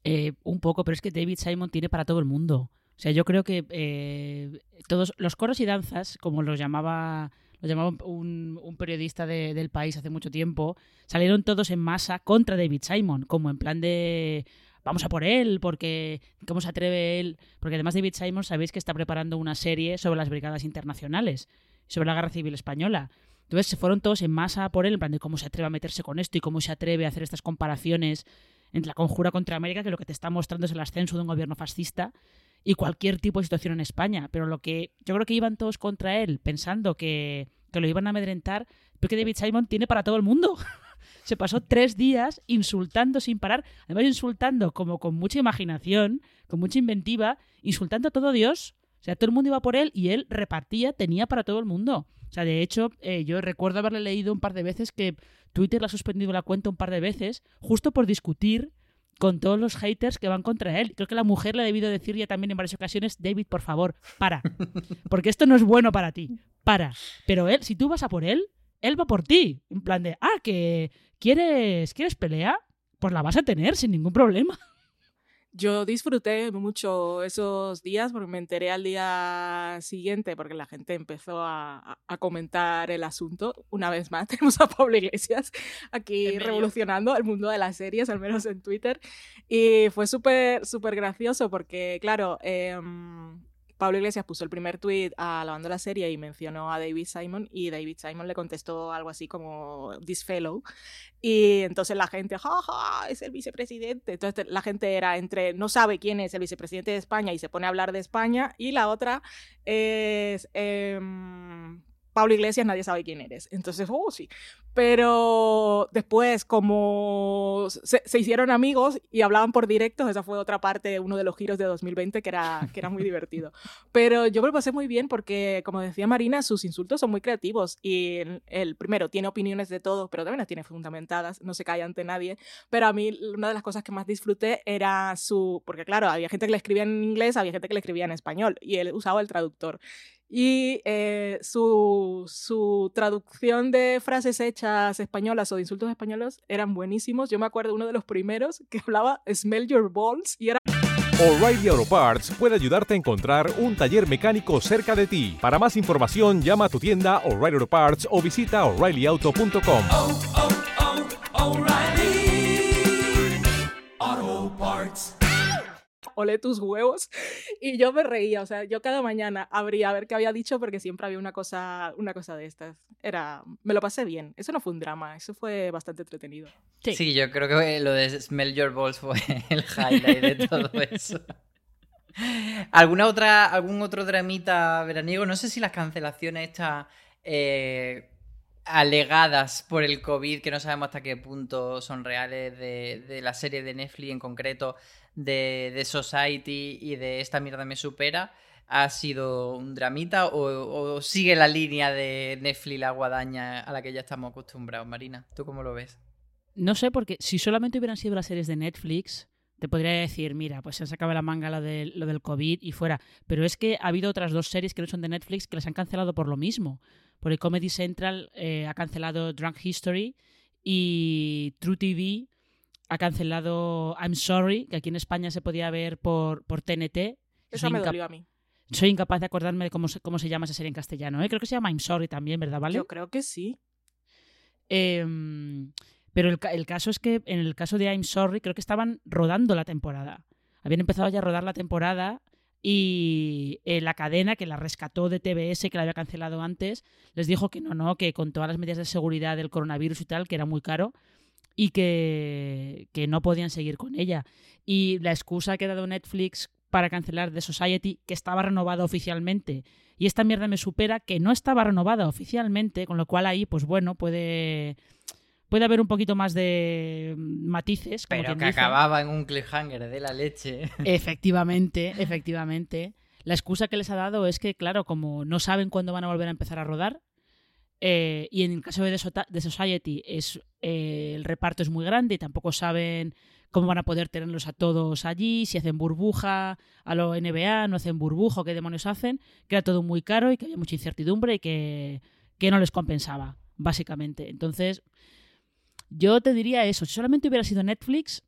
Eh, un poco, pero es que David Simon tiene para todo el mundo. O sea, yo creo que todos los coros y danzas, como los llamaba lo llamaba un, periodista del país hace mucho tiempo, salieron todos en masa contra David Simon, como en plan de vamos a por él, porque cómo se atreve él, porque además David Simon sabéis que está preparando una serie sobre las brigadas internacionales, sobre la guerra civil española. Entonces se fueron todos en masa por él, en plan de cómo se atreve a meterse con esto y cómo se atreve a hacer estas comparaciones entre la conjura contra América, que lo que te está mostrando es el ascenso de un gobierno fascista, y cualquier tipo de situación en España. Pero lo que yo creo que iban todos contra él pensando que, que lo iban a amedrentar, porque David Simon tiene para todo el mundo. Se pasó tres días insultando sin parar, además insultando como con mucha imaginación, con mucha inventiva, insultando a todo Dios. O sea, todo el mundo iba por él y él repartía, tenía para todo el mundo. O sea, de hecho, eh, yo recuerdo haberle leído un par de veces que Twitter le ha suspendido la cuenta un par de veces, justo por discutir con todos los haters que van contra él. Creo que la mujer le ha debido decir ya también en varias ocasiones, David, por favor, para. Porque esto no es bueno para ti. Para. Pero él, si tú vas a por él, él va por ti. En plan de, ah, que quieres, ¿quieres pelea? Pues la vas a tener sin ningún problema. Yo disfruté mucho esos días porque me enteré al día siguiente porque la gente empezó a, comentar el asunto. Una vez más, tenemos a Pablo Iglesias aquí revolucionando el mundo de las series, al menos en Twitter. Y fue súper, súper gracioso porque, claro, eh, Pablo Iglesias puso el primer tweet alabando la serie y mencionó a David Simon y David Simon le contestó algo así como this fellow y entonces la gente, jaja, es el vicepresidente. Entonces la gente era entre no sabe quién es el vicepresidente de España y se pone a hablar de España y la otra es em, Pablo Iglesias, nadie sabe quién eres. Entonces, oh, sí. Pero después, como se, hicieron amigos y hablaban por directos, esa fue otra parte, uno de los giros de 2020 que era, que era muy divertido. Pero yo me lo pasé muy bien porque, como decía Marina, sus insultos son muy creativos. Y el, primero tiene opiniones de todo, pero también las tiene fundamentadas, no se cae ante nadie. Pero a mí, una de las cosas que más disfruté era su. Porque, claro, había gente que le escribía en inglés, había gente que le escribía en español, y él usaba el traductor. Y eh, su, su, traducción de frases hechas españolas o de insultos españoles eran buenísimos. Yo me acuerdo uno de los primeros que hablaba Smell Your Balls y era... O'Reilly Auto Parts puede ayudarte a encontrar un taller mecánico cerca de ti. Para más información, llama a tu tienda O'Reilly Auto Parts o visita oreillyauto.com olé tus huevos. Y yo me reía, o sea, yo cada mañana abría a ver qué había dicho porque siempre había una cosa, una cosa de estas. Era, me lo pasé bien. Eso no fue un drama, eso fue bastante entretenido. Sí, yo creo que lo de Smell Your Balls fue el highlight de todo eso. ¿Alguna otra, ¿Algún otro dramita veraniego? No sé si las cancelaciones estas eh, alegadas por el COVID, que no sabemos hasta qué punto son reales, de, de la serie de Netflix en concreto, de, Society y de Esta mierda me supera, ¿ha sido un dramita o, sigue la línea de Netflix, la guadaña a la que ya estamos acostumbrados, Marina? ¿Tú cómo lo ves? No sé, porque si solamente hubieran sido las series de Netflix, te podría decir, mira, pues se sacado la manga lo, de, lo del COVID y fuera. Pero es que ha habido otras dos series que no son de Netflix que las han cancelado por lo mismo. Porque Comedy Central eh, ha cancelado Drunk History y True TV ha cancelado I'm Sorry, que aquí en España se podía ver por, por TNT. Eso me dolió a mí. Soy incapaz de acordarme de cómo se, cómo se llama esa serie en castellano. ¿eh? Creo que se llama I'm Sorry también, ¿verdad, Vale? Yo creo que sí. Em, pero el, el, caso es que en el caso de I'm Sorry, creo que estaban rodando la temporada. Habían empezado ya a rodar la temporada y eh, la cadena que la rescató de TBS, que la había cancelado antes, les dijo que no, no, que con todas las medidas de seguridad del coronavirus y tal, que era muy caro y que, que no podían seguir con ella. Y la excusa que ha dado Netflix para cancelar The Society, que estaba renovada oficialmente, y esta mierda me supera que no estaba renovada oficialmente, con lo cual ahí, pues bueno, puede puede haber un poquito más de matices. Pero que acababa en un cliffhanger de la leche. Efectivamente, efectivamente. La excusa que les ha dado es que, claro, como no saben cuándo van a volver a empezar a rodar, eh, y en el caso de The Society es, eh, el reparto es muy grande y tampoco saben cómo van a poder tenerlos a todos allí, si hacen burbuja a lo NBA, no hacen burbuja, qué demonios hacen, que era todo muy caro y que había mucha incertidumbre y que, que no les compensaba, básicamente. Entonces, yo te diría eso, si solamente hubiera sido Netflix,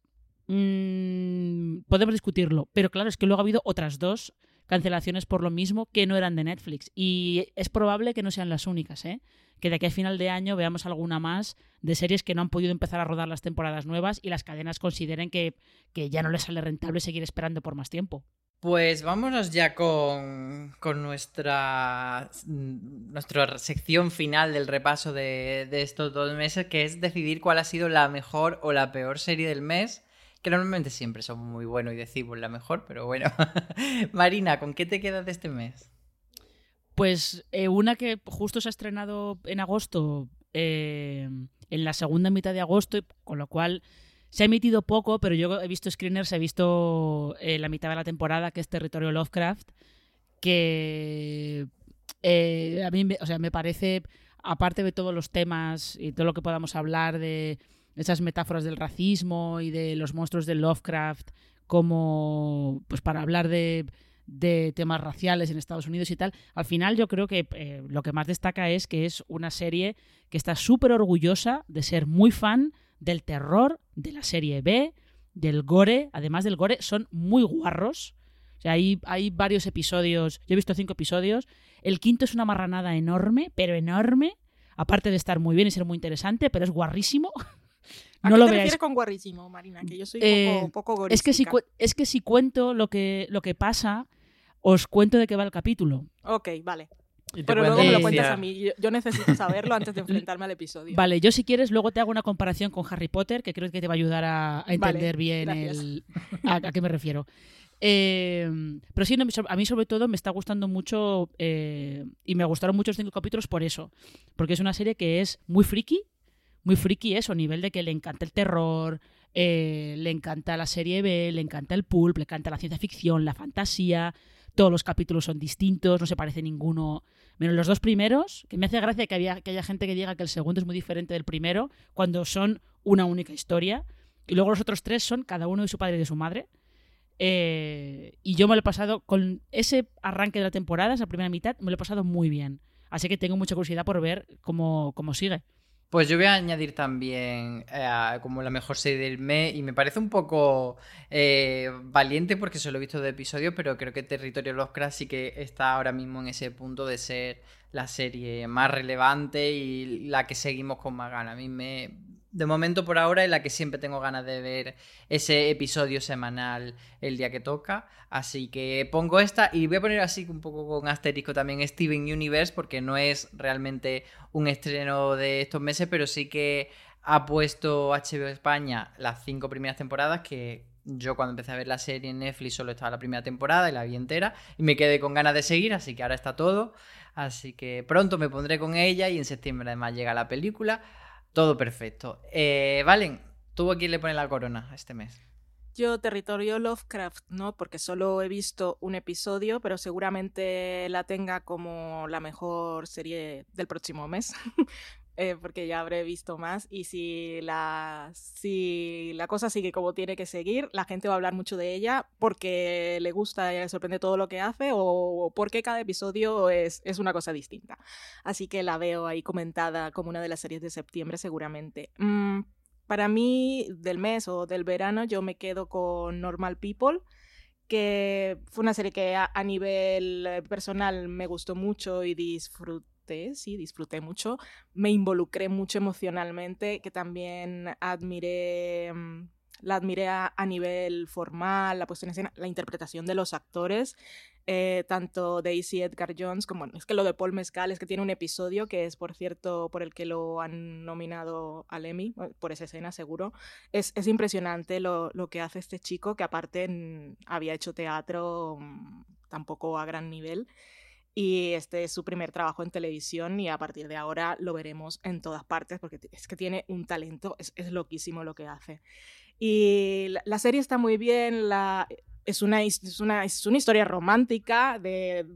mmm, podemos discutirlo, pero claro, es que luego ha habido otras dos cancelaciones por lo mismo que no eran de Netflix y es probable que no sean las únicas, ¿eh? que de aquí a final de año veamos alguna más de series que no han podido empezar a rodar las temporadas nuevas y las cadenas consideren que, que ya no les sale rentable seguir esperando por más tiempo. Pues vámonos ya con, con nuestra, nuestra sección final del repaso de, de, estos dos meses, que es decidir cuál ha sido la mejor o la peor serie del mes, que normalmente siempre son muy buenos y decimos la mejor, pero bueno. Marina, ¿con qué te quedas de este mes? Pues eh, una que justo se ha estrenado en agosto, eh, en la segunda mitad de agosto, con lo cual se ha emitido poco, pero yo he visto screeners, he visto eh, la mitad de la temporada, que es Territorio Lovecraft, que eh, a mí o sea, me parece, aparte de todos los temas y todo lo que podamos hablar de esas metáforas del racismo y de los monstruos de Lovecraft, como pues para hablar de, de temas raciales en Estados Unidos y tal, al final yo creo que eh, lo que más destaca es que es una serie que está súper orgullosa de ser muy fan del terror, de la serie B, del gore. Además del gore, son muy guarros. O sea, hay, hay varios episodios. Yo he visto cinco episodios. El quinto es una marranada enorme, pero enorme. Aparte de estar muy bien y ser muy interesante, pero es guarrísimo. ¿A no qué lo te refieres con guarrísimo, Marina? Que yo soy un eh, poco, poco es que, si, es que si cuento lo que, lo que pasa, os cuento de qué va el capítulo. Ok, vale. Pero luego me lo cuentas a mí. Yo, necesito saberlo antes de enfrentarme al episodio. Vale, yo si quieres luego te hago una comparación con Harry Potter, que creo que te va a ayudar a, entender bien el, a, qué me refiero. Eh, pero sí, a mí sobre todo me está gustando mucho eh, y me gustaron mucho los cinco capítulos por eso. Porque es una serie que es muy friki, muy friki eso, a nivel de que le encanta el terror, eh, le encanta la serie B, le encanta el pulp, le encanta la ciencia ficción, la fantasía. Todos los capítulos son distintos, no se parece ninguno Menos los dos primeros, que me hace gracia que, había, que haya gente que diga que el segundo es muy diferente del primero, cuando son una única historia. Y luego los otros tres son cada uno de su padre y de su madre. Eh, y yo me lo he pasado con ese arranque de la temporada, esa primera mitad, me lo he pasado muy bien. Así que tengo mucha curiosidad por ver cómo, cómo sigue. Pues yo voy a añadir también eh, como la mejor serie del mes y me parece un poco eh, valiente porque solo he visto de episodio, pero creo que Territorio Lovecraft sí que está ahora mismo en ese punto de ser la serie más relevante y la que seguimos con más ganas. A mí me, de momento por ahora es la que siempre tengo ganas de ver ese episodio semanal el día que toca. Así que pongo esta y voy a poner así un poco con asterisco también Steven Universe porque no es realmente un estreno de estos meses, pero sí que ha puesto HBO España las cinco primeras temporadas que yo cuando empecé a ver la serie en Netflix solo estaba la primera temporada y la vi entera y me quedé con ganas de seguir, así que ahora está todo. Así que pronto me pondré con ella y en septiembre además llega la película. Todo perfecto. Eh, Valen, ¿tú a quién le pones la corona este mes? Yo territorio Lovecraft, ¿no? Porque solo he visto un episodio, pero seguramente la tenga como la mejor serie del próximo mes. Eh, porque ya habré visto más. Y si la, si la cosa sigue como tiene que seguir, la gente va a hablar mucho de ella porque le gusta y le sorprende todo lo que hace o porque cada episodio es, es una cosa distinta. Así que la veo ahí comentada como una de las series de septiembre seguramente. Mm, para mí, del mes o del verano, yo me quedo con Normal People, que fue una serie que a, a nivel eh, personal me gustó mucho y disfruté, sí, disfruté mucho. Me involucré mucho emocionalmente, que también admiré mm, la admiré a, a, nivel formal, la puesta en escena, la interpretación de los actores, eh, tanto Daisy Edgar Jones como es que lo de Paul Mescal es que tiene un episodio que es, por cierto, por el que lo han nominado al Emmy, por esa escena seguro. Es, es impresionante lo, lo, que hace este chico, que aparte en, había hecho teatro mmm, tampoco a gran nivel y este es su primer trabajo en televisión y a partir de ahora lo veremos en todas partes porque es que tiene un talento, es, es loquísimo lo que hace. Y la, serie está muy bien, la, es, una, es, una, es una historia romántica de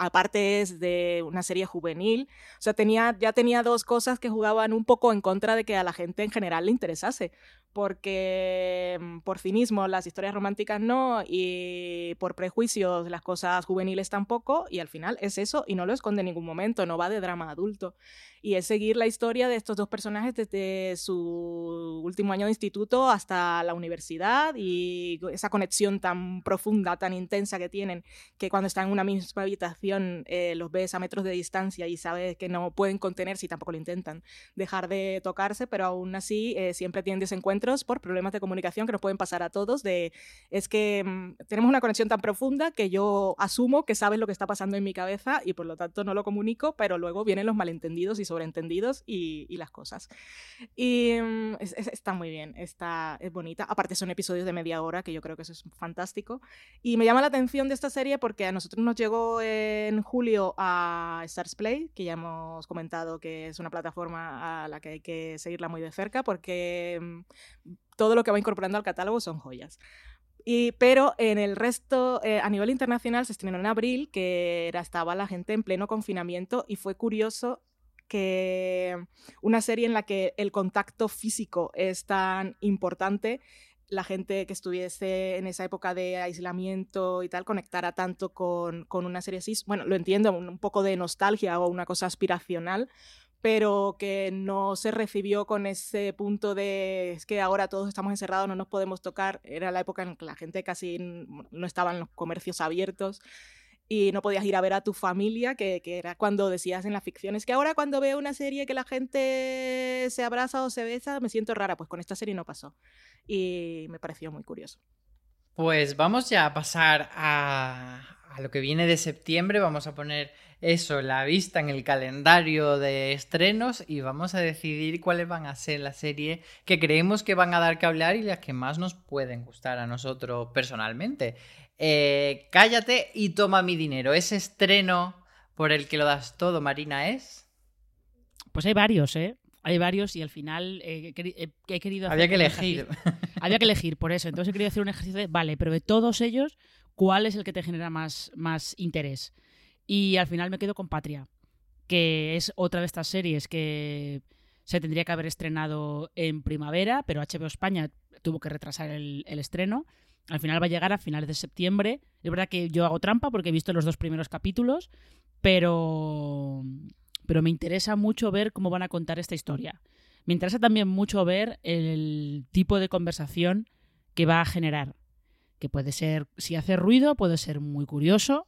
aparte es de una serie juvenil. O sea, tenía, ya tenía dos cosas que jugaban un poco en contra de que a la gente en general le interesase. Porque mm, por cinismo las historias románticas no y por prejuicios las cosas juveniles tampoco. Y al final es eso y no lo esconde en ningún momento, no va de drama adulto. Y es seguir la historia de estos dos personajes desde su último año de instituto hasta la universidad y esa conexión tan profunda, tan intensa que tienen, que cuando están en una misma habitación eh, los ves a metros de distancia y sabes que no pueden contenerse y tampoco lo intentan dejar de tocarse, pero aún así eh, siempre tienen desencuentros por problemas de comunicación que nos pueden pasar a todos. De, es que mmm, tenemos una conexión tan profunda que yo asumo que sabes lo que está pasando en mi cabeza y por lo tanto no lo comunico, pero luego vienen los malentendidos y sobreentendidos y, y las cosas. Y um, es, es, está muy bien, está, es bonita. Aparte son episodios de media hora, que yo creo que eso es fantástico. Y me llama la atención de esta serie porque a nosotros nos llegó en julio a Stars Play, que ya hemos comentado que es una plataforma a la que hay que seguirla muy de cerca porque um, todo lo que va incorporando al catálogo son joyas. Y, pero en el resto, eh, a nivel internacional, se estrenó en abril, que estaba la gente en pleno confinamiento y fue curioso que una serie en la que el contacto físico es tan importante, la gente que estuviese en esa época de aislamiento y tal conectara tanto con, con una serie así. Bueno, lo entiendo, un poco de nostalgia o una cosa aspiracional, pero que no se recibió con ese punto de que ahora todos estamos encerrados, no nos podemos tocar. Era la época en que la gente casi no estaban los comercios abiertos y no podías ir a ver a tu familia, que, era cuando decías en la ficción, es que ahora cuando veo una serie que la gente se abraza o se besa, me siento rara, pues con esta serie no pasó. Y me pareció muy curioso. Pues vamos ya a pasar a lo que viene de septiembre, vamos a poner eso, la vista en el calendario de estrenos y vamos a decidir cuáles van a ser las series que creemos que van a dar que hablar y las que más nos pueden gustar a nosotros personalmente. Eh, cállate y toma mi dinero. Ese estreno por el que lo das todo, Marina, es. Pues hay varios, ¿eh? Hay varios y al final eh, he, querido hacer Había que elegir. Había que elegir, por eso. Entonces he querido hacer un ejercicio de, vale, pero de todos ellos, ¿cuál es el que te genera más, más interés? Y al final me quedo con Patria, que es otra de estas series que se tendría que haber estrenado en primavera, pero HBO España tuvo que retrasar el, estreno. Al final va a llegar a finales de septiembre. Es verdad que yo hago trampa porque he visto los dos primeros capítulos, pero, pero me interesa mucho ver cómo van a contar esta historia. Me interesa también mucho ver el tipo de conversación que va a generar. Que puede ser, si hace ruido, puede ser muy curioso.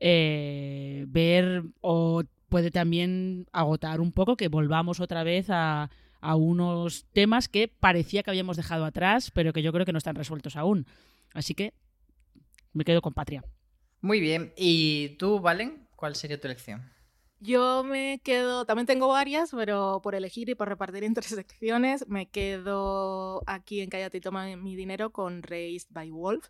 Eh, ver o puede también agotar un poco que volvamos otra vez a, a unos temas que parecía que habíamos dejado atrás, pero que yo creo que no están resueltos aún. Así que me quedo con Patria. Muy bien. ¿Y tú, Valen? ¿Cuál sería tu elección? Yo me quedo, también tengo varias, pero por elegir y por repartir entre secciones, me quedo aquí en Cállate y toma mi dinero con Raised by Wolf,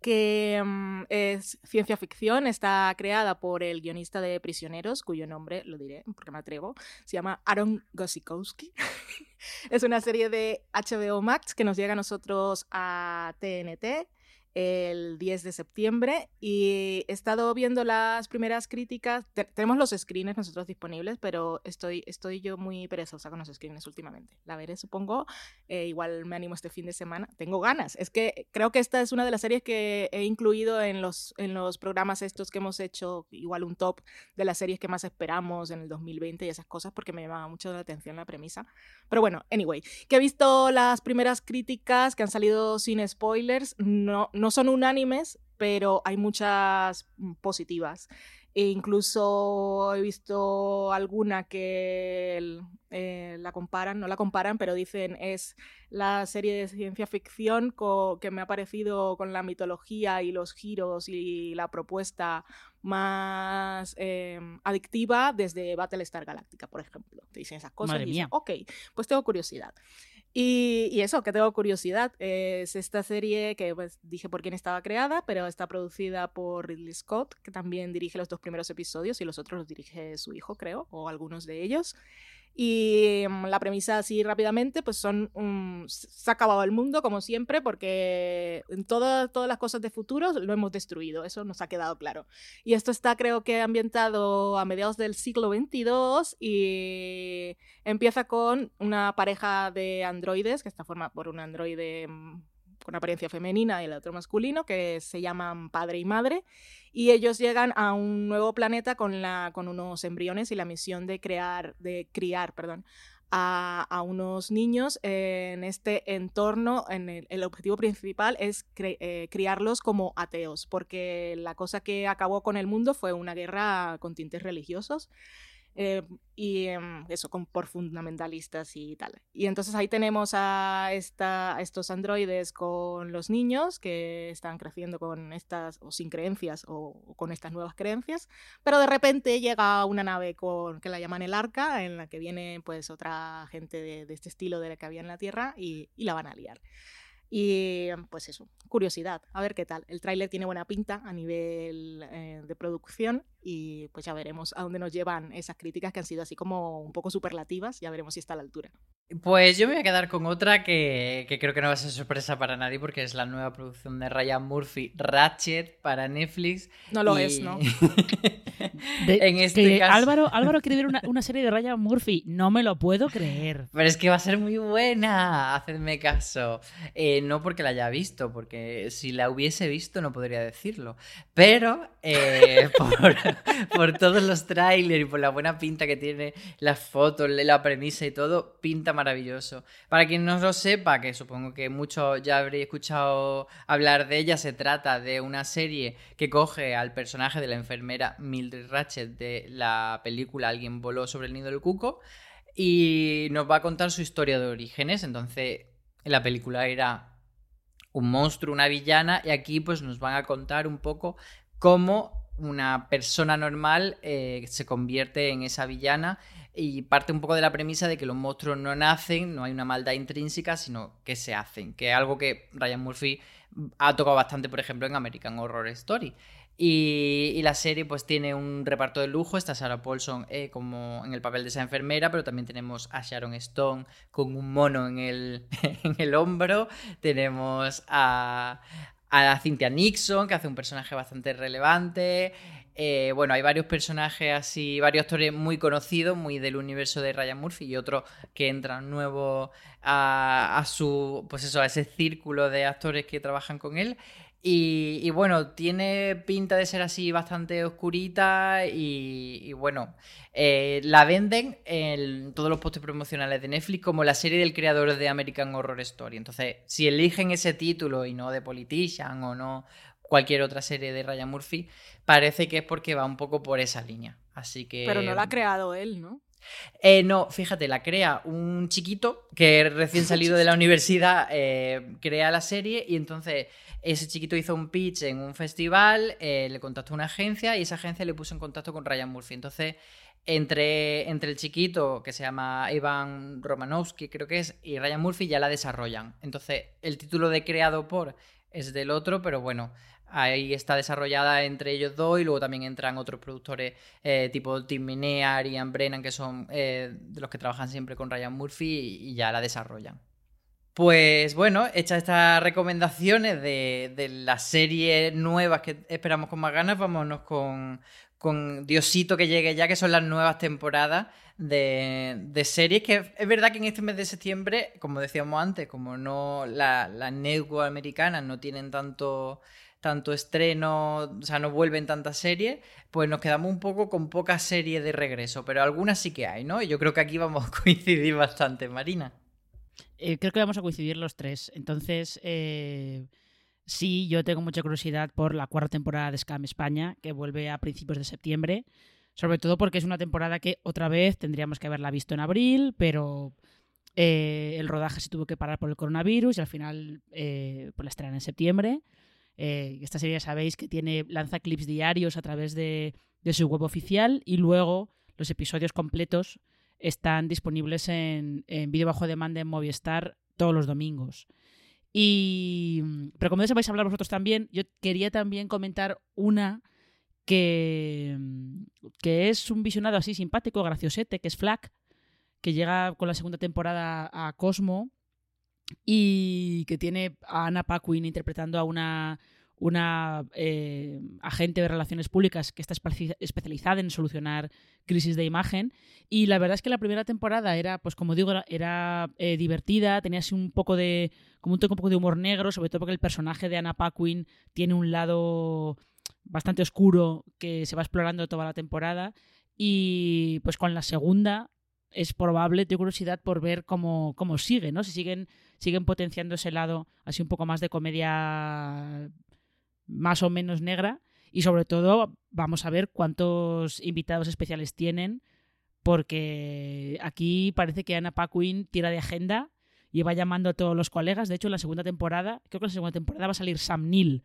que um, es ciencia ficción, está creada por el guionista de Prisioneros, cuyo nombre lo diré porque me atrevo, se llama Aaron Gosikowski. es una serie de HBO Max que nos llega a nosotros a TNT. El 10 de septiembre y he estado viendo las primeras críticas. tenemos los screens nosotros disponibles, pero estoy, estoy yo muy perezosa con los screens últimamente. La veré, supongo. Eh, igual me animo este fin de semana. Tengo ganas. Es que creo que esta es una de las series que he incluido en los, en los programas estos que hemos hecho, igual un top de las series que más esperamos en el 2020 y esas cosas, porque me llamaba mucho la atención la premisa. Pero bueno, anyway, que he visto las primeras críticas que han salido sin spoilers. No, no no son unánimes, pero hay muchas mm, positivas. E incluso he visto alguna que eh, la comparan, no la comparan, pero dicen es la serie de ciencia ficción que me ha parecido con la mitología y los giros y la propuesta más em, adictiva desde Battlestar Galactica, por ejemplo. Te dicen esas cosas y dicen, ok, pues tengo curiosidad. Y, eso, que tengo curiosidad, es esta serie que pues, dije por quién estaba creada, pero está producida por Ridley Scott, que también dirige los dos primeros episodios y los otros los dirige su hijo, creo, o algunos de ellos. Y mm, la premisa así rápidamente, pues son, se ha acabado el mundo como siempre porque en todas todas las cosas de futuro lo hemos destruido, eso nos ha quedado claro. Y esto está creo que ambientado a mediados del siglo XXII y empieza con una pareja de androides que está formada por un androide mm, con apariencia femenina y el otro masculino, que se llaman padre y madre, y ellos llegan a un nuevo planeta con, la, con unos embriones y la misión de crear, de criar, perdón, a, unos niños en este entorno. En el, objetivo principal es eh, criarlos como ateos, porque la cosa que acabó con el mundo fue una guerra con tintes religiosos. Eh, y em, eso con, por fundamentalistas y tal. Y entonces ahí tenemos a, esta, estos androides con los niños que están creciendo con estas, o sin creencias, o, con estas nuevas creencias, pero de repente llega una nave con, que la llaman el Arca, en la que viene pues otra gente de, este estilo de la que había en la Tierra y, y la van a liar. Y pues eso, curiosidad, a ver qué tal. El tráiler tiene buena pinta a nivel eh, de producción y pues ya veremos a dónde nos llevan esas críticas que han sido así como un poco superlativas, ya veremos si está a la altura. Pues yo me voy a quedar con otra que, creo que no va a ser sorpresa para nadie porque es la nueva producción de Ryan Murphy, Ratchet, para Netflix. No lo es, ¿no? en este caso... Álvaro, Álvaro quiere ver una, serie de Ryan Murphy, no me lo puedo creer. Pero es que va a ser muy buena, hacedme caso. Eh, no porque la haya visto, porque si la hubiese visto no podría decirlo. Pero eh, por, todos los trailers y por la buena pinta que tiene las fotos, la premisa y todo, pinta maravilloso. Para quien no lo sepa, que supongo que muchos ya habréis escuchado hablar de ella, se trata de una serie que coge al personaje de la enfermera Mildred Ratchet de la película Alguien voló sobre el nido del cuco y nos va a contar su historia de orígenes. Entonces, en la película era un monstruo, una villana, y aquí pues nos van a contar un poco cómo una persona normal eh, se convierte en esa villana y parte un poco de la premisa de que los monstruos no nacen, no hay una maldad intrínseca, sino que se hacen, que es algo que Ryan Murphy ha tocado bastante, por ejemplo, en American Horror Story. Y, la serie pues tiene un reparto de lujo, está Sarah Paulson eh, como en el papel de esa enfermera, pero también tenemos a Sharon Stone con un mono en el, en el hombro, tenemos a, a Cynthia Nixon, que hace un personaje bastante relevante. Eh, bueno, hay varios personajes así, varios actores muy conocidos, muy del universo de Ryan Murphy y otros que entran nuevos a, a, su, pues eso, a ese círculo de actores que trabajan con él. Y, bueno, tiene pinta de ser así bastante oscurita y, bueno, eh, la venden en todos los postes promocionales de Netflix como la serie del creador de American Horror Story. Entonces, si eligen ese título y no de Politician o no cualquier otra serie de Ryan Murphy, parece que es porque va un poco por esa línea. Así que... Pero no la ha creado él, ¿no? Eh, no, fíjate, la crea un chiquito que recién salido de la universidad eh, crea la serie y entonces ese chiquito hizo un pitch en un festival, eh, le contactó una agencia y esa agencia le puso en contacto con Ryan Murphy. Entonces, entre, entre el chiquito, que se llama Ivan Romanowski, creo que es, y Ryan Murphy ya la desarrollan. Entonces, el título de creado por es del otro, pero bueno, ahí está desarrollada entre ellos dos y luego también entran otros productores eh, tipo Tim Minear y Ian Brennan, que son eh, de los que trabajan siempre con Ryan Murphy y ya la desarrollan. Pues bueno, hechas estas recomendaciones de, las series nuevas que esperamos con más ganas, vámonos con, con Diosito que llegue ya, que son las nuevas temporadas de, series. Que es verdad que en este mes de septiembre, como decíamos antes, como no las la americanas no tienen tanto, tanto estreno, o sea, no vuelven tantas series, pues nos quedamos un poco con pocas series de regreso, pero algunas sí que hay, ¿no? Y yo creo que aquí vamos a coincidir bastante, Marina. Eh, creo que vamos a coincidir los tres. Entonces, eh, sí, yo tengo mucha curiosidad por la cuarta temporada de Scam España, que vuelve a principios de septiembre. Sobre todo porque es una temporada que otra vez tendríamos que haberla visto en abril, pero eh, el rodaje se tuvo que parar por el coronavirus y al final pues la estrenan en septiembre. Esta serie ya sabéis que tiene lanza clips diarios a través de, de su web oficial y luego los episodios completos están disponibles en, en vídeo bajo demanda en Movistar todos los domingos. Y, pero como de eso hablar vosotros también, yo quería también comentar una que, que es un visionado así simpático, graciosete, que es Flack, que llega con la segunda temporada a Cosmo y que tiene a Anna Paquin interpretando a una una eh, agente de relaciones públicas que está especializada en solucionar crisis de imagen. Y la verdad es que la primera temporada era, pues como digo, era, eh, divertida, tenía así un poco de, como un toque un poco de humor negro, sobre todo porque el personaje de Anna Paquin tiene un lado bastante oscuro que se va explorando toda la temporada. Y pues con la segunda es probable, tengo curiosidad por ver cómo, cómo sigue, ¿no? Si siguen, siguen potenciando ese lado así un poco más de comedia más o menos negra y sobre todo vamos a ver cuántos invitados especiales tienen porque aquí parece que Ana Paquin tira de agenda y va llamando a todos los colegas. De hecho, en la segunda temporada, creo que en la segunda temporada va a salir Sam Neill,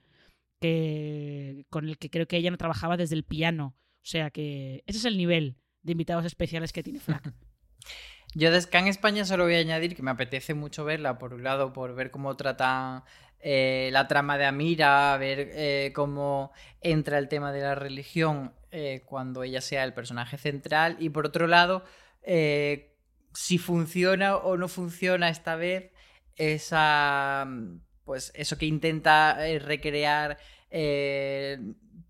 que, con el que creo que ella no trabajaba desde el piano. O sea que ese es el nivel de invitados especiales que tiene Flack. Yo de Scan España solo voy a añadir que me apetece mucho verla, por un lado, por ver cómo trata eh, la trama de Amira, a ver eh, cómo entra el tema de la religión eh, cuando ella sea el personaje central. Y por otro lado, si funciona o no funciona esta vez esa. Pues eso que intenta recrear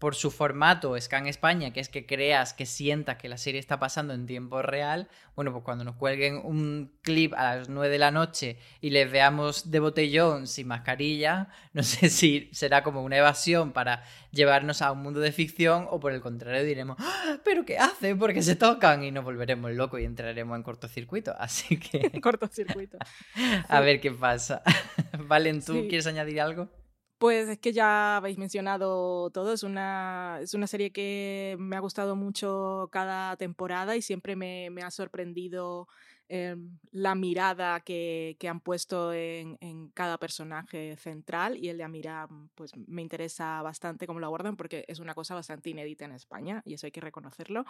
por su formato Scan España, que es que creas, que sientas que la serie está pasando en tiempo real, bueno, pues cuando nos cuelguen un clip a las 9 de la noche y les veamos de botellón sin mascarilla, no sé si será como una evasión para llevarnos a un mundo de ficción o por el contrario diremos, ¡Ah! ¿pero qué hacen? Porque se tocan y nos volveremos locos y entraremos en cortocircuito. Así que... cortocircuito. a ver qué pasa. Valen, ¿tú quieres añadir algo? Pues es que ya habéis mencionado todo, es una, es una serie que me ha gustado mucho cada temporada y siempre me, me ha sorprendido eh, la mirada que, que han puesto en, en, cada personaje central y el de Amira pues me interesa bastante cómo lo abordan porque es una cosa bastante inédita en España y eso hay que reconocerlo.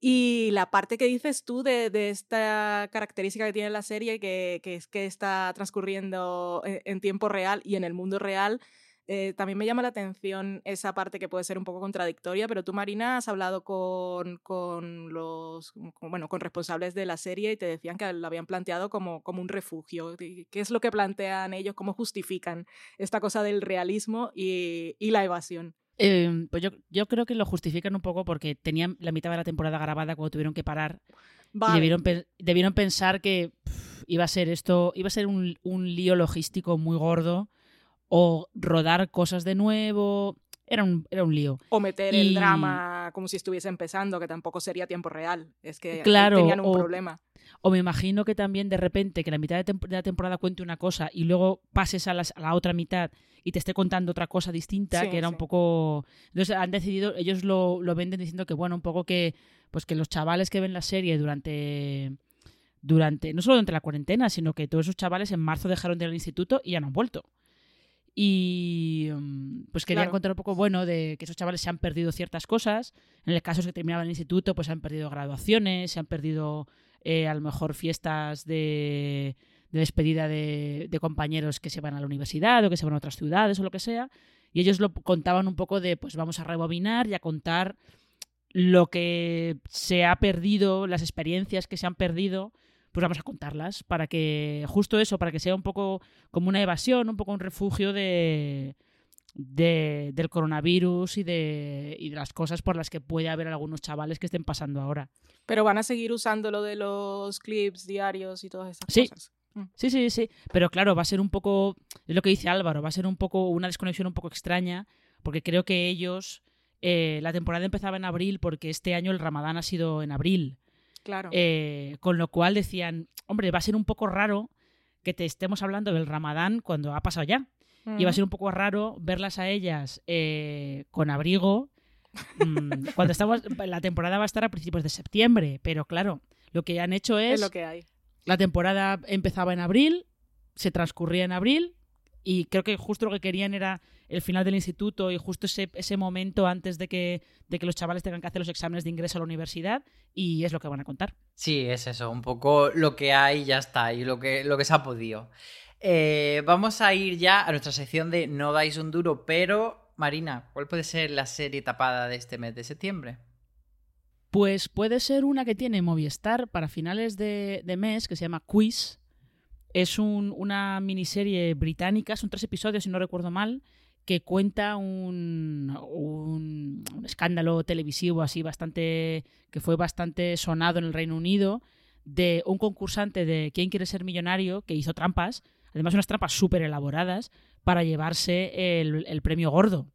Y la parte que dices tú de, de, esta característica que tiene la serie, que, que es que está transcurriendo en, en, tiempo real y en el mundo real, eh, también me llama la atención esa parte que puede ser un poco contradictoria, pero tú, Marina, has hablado con, con los bueno, con responsables de la serie y te decían que lo habían planteado como, como un refugio. ¿Qué es lo que plantean ellos? ¿Cómo justifican esta cosa del realismo y, y la evasión? Eh, pues yo, yo creo que lo justifican un poco porque tenían la mitad de la temporada grabada cuando tuvieron que parar. Vale. Y debieron, debieron, pensar que pff, iba a ser esto, iba a ser un, un, lío logístico muy gordo o rodar cosas de nuevo. Era un, era un lío. O meter y... el drama como si estuviese empezando, que tampoco sería tiempo real. Es que claro, tenían un o, problema. O me imagino que también de repente que la mitad de, de la temporada cuente una cosa y luego pases a, las, a, la otra mitad y te esté contando otra cosa distinta, sí, que era sí. un poco... Entonces han decidido, ellos lo, lo venden diciendo que, bueno, un poco que, pues que los chavales que ven la serie durante durante, no solo durante la cuarentena, sino que todos esos chavales en marzo dejaron de ir al instituto y ya no han vuelto. Y mm, pues quería claro. encontrar un poco bueno de que esos chavales se han perdido ciertas cosas. En el caso de que terminaban el instituto, pues han perdido graduaciones, se han perdido eh, a lo mejor fiestas de, de despedida de, de, compañeros que se van a la universidad o que se van a otras ciudades o lo que sea. Y ellos lo contaban un poco de, pues vamos a rebobinar y a contar lo que se ha perdido, las experiencias que se han perdido pues vamos a contarlas para que, justo eso, para que sea un poco como una evasión, un poco un refugio de, de, del coronavirus y de, y de las cosas por las que puede haber algunos chavales que estén pasando ahora. Pero van a seguir usando lo de los clips diarios y todas esas Sí. cosas. Mm. Sí, sí, sí. Pero claro, va a ser un poco, es lo que dice Álvaro, va a ser un poco una desconexión un poco extraña, porque creo que ellos, eh, la temporada empezaba en abril, porque este año el Ramadán ha sido en abril. Claro. Eh, con lo cual decían, hombre, va a ser un poco raro que te estemos hablando del Ramadán cuando ha pasado ya. Y va a ser un poco raro verlas a ellas eh, con abrigo. mm, cuando estamos, la temporada va a estar a principios de septiembre, pero claro, lo que han hecho es Es lo que hay. la temporada empezaba en abril, se transcurría en abril y creo que justo lo que querían era el final del instituto y justo ese, ese momento antes de que, de que los chavales tengan que hacer los exámenes de ingreso a la universidad y es lo que van a contar. Sí, es eso, un poco lo que hay ya está, y lo que, lo que se ha podido. Eh, vamos a ir ya a nuestra sección de No dais un duro, pero Marina, ¿cuál puede ser la serie tapada de este mes de septiembre? Pues puede ser una que tiene Movistar para finales de, de mes, que se llama Quiz. Es un- una miniserie británica, son tres episodios, si no recuerdo mal, que cuenta un, un- escándalo televisivo así bastante. que fue bastante sonado en el Reino Unido, de un concursante de ¿Quién quiere ser millonario? que hizo trampas, además unas trampas súper elaboradas, para llevarse el, el premio gordo.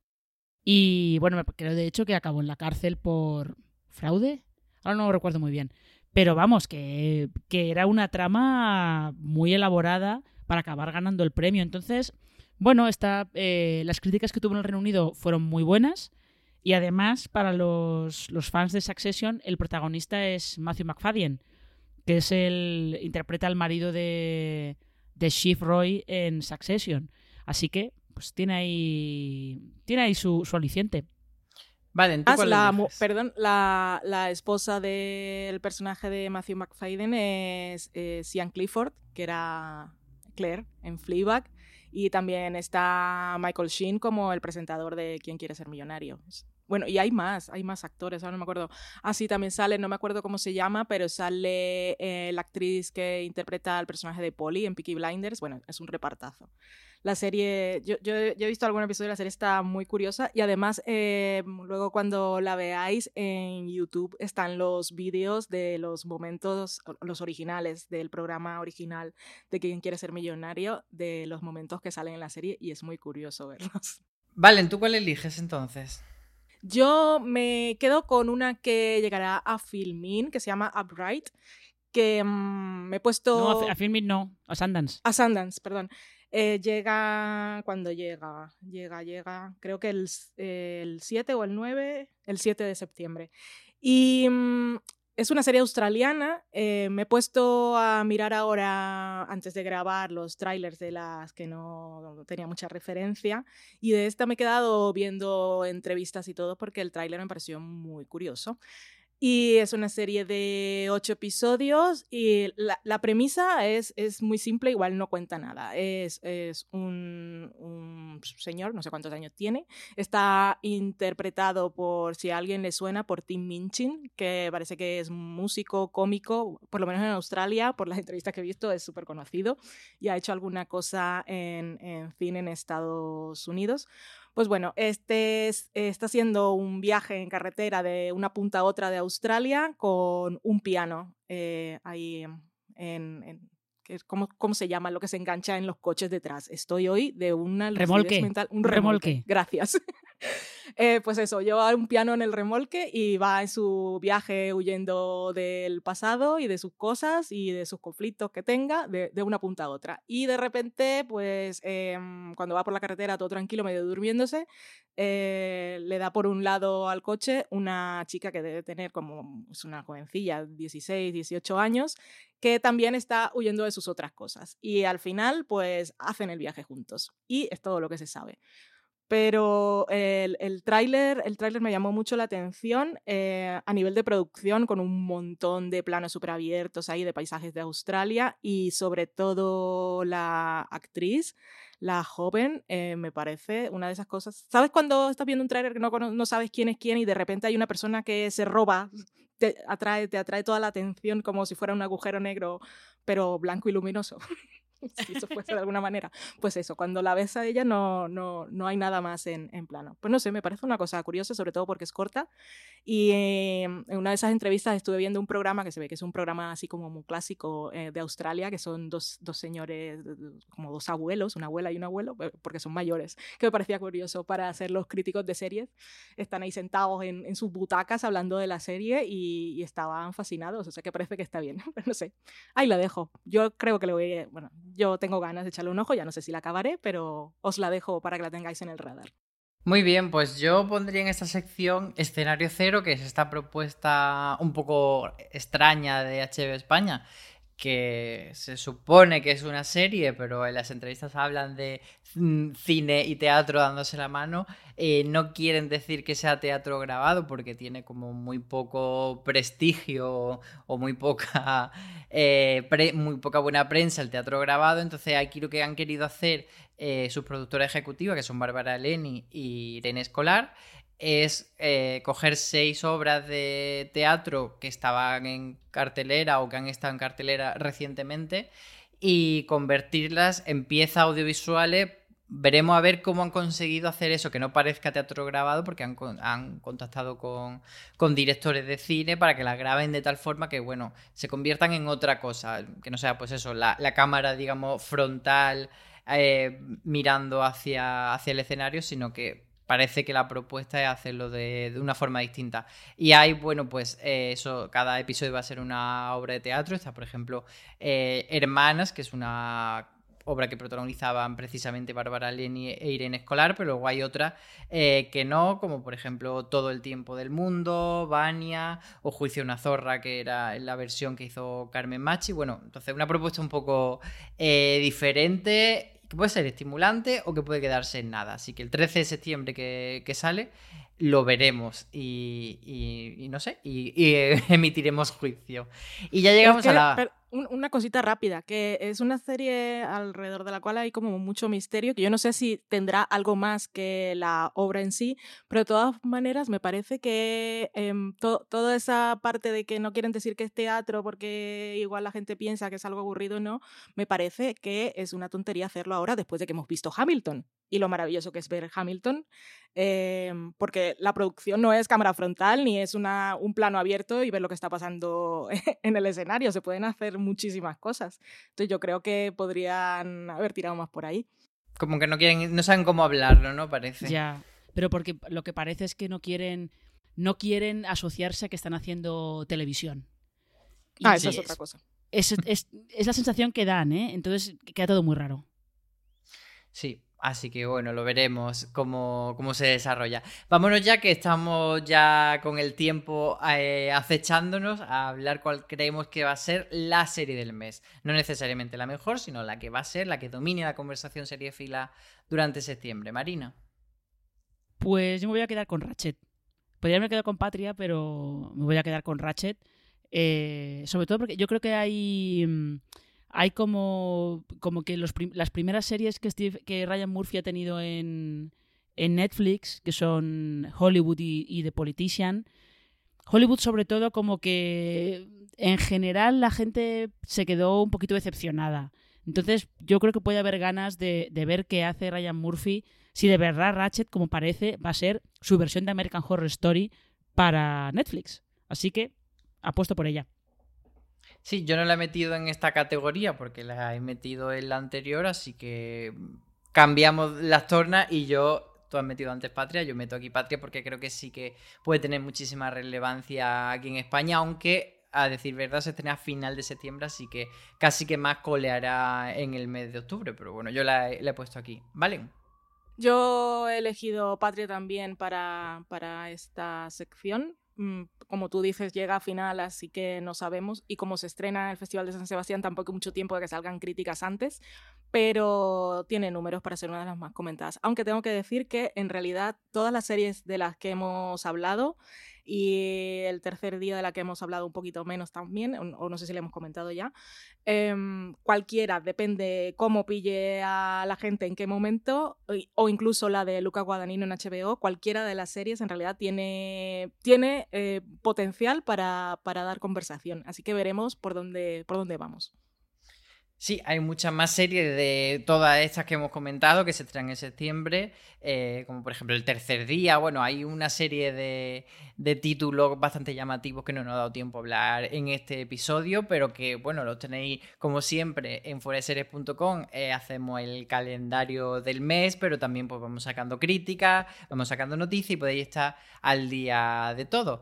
Y bueno, creo de hecho que acabó en la cárcel por fraude. Ahora no lo recuerdo muy bien. Pero vamos, que, que era una trama muy elaborada para acabar ganando el premio. Entonces, bueno, esta, eh, las críticas que tuvo en el Reino Unido fueron muy buenas. Y además, para los, los fans de Succession, el protagonista es Matthew McFadden, que es el. interpreta al marido de, de Shiv Roy en Succession. Así que, pues tiene ahí. Tiene ahí su, su aliciente. Vale, ¿tú Ah, cuál la, perdón, la, la esposa del personaje de Matthew McFadden es eh, Sian Clifford, que era Claire en Fleabag. Y también está Michael Sheen como el presentador de ¿Quién quiere ser millonario? Bueno, y hay más, hay más actores, ahora no me acuerdo. Ah, sí, también sale, no me acuerdo cómo se llama, pero sale eh, la actriz que interpreta al personaje de Polly en Peaky Blinders. Bueno, es un repartazo. La serie, yo, he visto algún episodio de la serie, está muy curiosa y además eh, luego cuando la veáis en YouTube están los vídeos de los momentos, los originales del programa original de Quién quiere ser millonario, de los momentos que salen en la serie y es muy curioso verlos. Valen, ¿tú cuál eliges entonces? Yo me quedo con una que llegará a Filmin, que se llama Upright, que mm, me he puesto... No, a, a Filmin no, a Sundance. A Sundance, perdón. Eh, llega cuando llega, llega, llega, creo que el, el 7 o el 9, el 7 de septiembre. Y mm, es una serie australiana. eh, me he puesto a mirar ahora, antes de grabar, los trailers de las que no tenía mucha referencia. Y de esta me he quedado viendo entrevistas y todo porque el tráiler me pareció muy curioso. Y es una serie de ocho episodios y la, premisa es, es muy simple, igual no cuenta nada. Es, es un, un señor, no sé cuántos años tiene, está interpretado por, si a alguien le suena, por Tim Minchin, que parece que es músico, cómico, por lo menos en Australia, por las entrevistas que he visto, es súper conocido y ha hecho alguna cosa en, en cine en Estados Unidos. Pues bueno, este es- está haciendo un viaje en carretera de una punta a otra de Australia con un piano eh, ahí en... en- que es- ¿cómo, ¿Cómo se llama lo que se engancha en los coches detrás? Estoy hoy de una Remolque, mental- un remolque. remolque. Gracias. Eh, pues eso, lleva un piano en el remolque y va en su viaje huyendo del pasado y de sus cosas y de sus conflictos que tenga de, de una punta a otra. Y de repente, pues em, cuando va por la carretera todo tranquilo, medio durmiéndose, eh, le da por un lado al coche una chica que debe tener como, es una jovencilla, 16, 18 años, que también está huyendo de sus otras cosas. Y al final, pues hacen el viaje juntos. Y es todo lo que se sabe. Pero el, el tráiler el tráiler me llamó mucho la atención eh, a nivel de producción, con un montón de planos súper abiertos ahí de paisajes de Australia y sobre todo la actriz, la joven, eh, me parece una de esas cosas. ¿Sabes cuando estás viendo un tráiler que no, no sabes quién es quién y de repente hay una persona que se roba te atrae, te atrae toda la atención como si fuera un agujero negro, pero blanco y luminoso. si eso fuese de alguna manera. Pues eso, cuando la ves a ella no, no, no hay nada más en, en, plano. Pues no sé, me parece una cosa curiosa, sobre todo porque es corta. Y eh, en una de esas entrevistas estuve viendo un programa que se ve que es un programa así como muy clásico eh, de Australia, que son dos, dos, señores, como dos abuelos, una abuela y un abuelo, eh, porque son mayores, que me parecía curioso para hacer los críticos de series. Están ahí sentados en, en sus butacas hablando de la serie y, y, estaban fascinados, o sea que parece que está bien. Pero no sé, ahí la dejo. Yo creo que le voy, bueno, yo tengo ganas de echarle un ojo, ya no sé si la acabaré, pero os la dejo para que la tengáis en el radar. Muy bien, pues yo pondría en esta sección escenario cero, que es esta propuesta un poco extraña de HB España, que se supone que es una serie, pero en las entrevistas hablan de mm, cine y teatro dándose la mano. Eh, no quieren decir que sea teatro grabado porque tiene como muy poco prestigio o muy poca, eh, muy poca buena prensa el teatro grabado. Entonces aquí lo que han querido hacer eh, sus productoras ejecutivas, que son Bárbara Leni y Irene Escolar, es eh, coger seis obras de teatro que estaban en cartelera o que han estado en cartelera recientemente y convertirlas en piezas audiovisuales. Veremos a ver cómo han conseguido hacer eso, que no parezca teatro grabado, porque han, han contactado con, con, directores de cine para que las graben de tal forma que, bueno, se conviertan en otra cosa, que no sea, pues eso, la, la cámara, digamos, frontal eh, mirando hacia, hacia el escenario, sino que parece que la propuesta es hacerlo de, una forma distinta. Y hay, bueno, pues eh, eso, cada episodio va a ser una obra de teatro. Está, por ejemplo, eh, Hermanas, que es una obra que protagonizaban precisamente Bárbara Leni e Irene Escolar, pero luego hay otras eh, que no, como por ejemplo Todo el tiempo del mundo, Vania o Juicio a una zorra, que era la versión que hizo Carmen Machi. Bueno, entonces una propuesta un poco diferente que puede ser estimulante o que puede quedarse en nada. Así que el 13 de septiembre que, que sale, lo veremos y, y, no sé, y, y, emitiremos juicio. Y ya llegamos que, a la... Pero una cosita rápida, que es una serie alrededor de la cual hay como mucho misterio, que yo no sé si tendrá algo más que la obra en sí, pero de todas maneras me parece que eh, to toda esa parte de que no quieren decir que es teatro porque igual la gente piensa que es algo aburrido, no, me parece que es una tontería hacerlo ahora después de que hemos visto Hamilton y lo maravilloso que es ver Hamilton, eh, porque la producción no es cámara frontal ni es una, un plano abierto y ver lo que está pasando en el escenario, se pueden hacer muchísimas cosas. Entonces yo creo que podrían haber tirado más por ahí. Como que no quieren, no saben cómo hablarlo, ¿no? Parece. Ya, pero porque lo que parece es que no quieren, no quieren asociarse a que están haciendo televisión. Y ah, esa es, es otra cosa. Es, es, es la sensación que dan, ¿eh? Entonces queda todo muy raro. Sí, Así que bueno, lo veremos cómo, cómo, se desarrolla. Vámonos ya que estamos ya con el tiempo eh, acechándonos a hablar cuál creemos que va a ser la serie del mes. No necesariamente la mejor, sino la que va a ser, la que domine la conversación serie fila durante septiembre. Marina. Pues yo me voy a quedar con Ratchet. Podría haberme quedado con Patria, pero me voy a quedar con Ratchet. Eh, sobre todo porque yo creo que hay... Mm, hay como, como que las primeras series que, Steve, que Ryan Murphy ha tenido en, en Netflix, que son Hollywood y, y, The Politician. Hollywood sobre todo como que en general la gente se quedó un poquito decepcionada. Entonces yo creo que puede haber ganas de, de ver qué hace Ryan Murphy si de verdad Ratchet, como parece, va a ser su versión de American Horror Story para Netflix. Así que apuesto por ella. Sí, yo no la he metido en esta categoría porque la he metido en la anterior, así que cambiamos las tornas y yo, tú has metido antes Patria, yo meto aquí Patria porque creo que sí que puede tener muchísima relevancia aquí en España, aunque a decir verdad se estrena a final de septiembre, así que casi que más coleará en el mes de octubre, pero bueno, yo la he, la he puesto aquí, ¿vale? Yo he elegido Patria también para, para esta sección como tú dices, llega a final, así que no sabemos. Y como se estrena el Festival de San Sebastián, tampoco hay mucho tiempo de que salgan críticas antes, pero tiene números para ser una de las más comentadas. Aunque tengo que decir que en realidad todas las series de las que hemos hablado y el tercer día de la que hemos hablado un poquito menos también, o no sé si le hemos comentado ya, em, cualquiera, depende cómo pille a la gente en qué momento, o incluso la de Luca Guadagnino en HBO, cualquiera de las series en realidad tiene, tiene eh, potencial para, para, dar conversación, así que veremos por dónde, por dónde vamos. Sí, hay muchas más series de todas estas que hemos comentado que se traen en septiembre, eh, como por ejemplo El Tercer Día. Bueno, hay una serie de, de, títulos bastante llamativos que no nos ha dado tiempo a hablar en este episodio, pero que, bueno, los tenéis como siempre en fueraseries.com. Eh, hacemos el calendario del mes, pero también pues vamos sacando críticas, vamos sacando noticias y podéis estar al día de todo.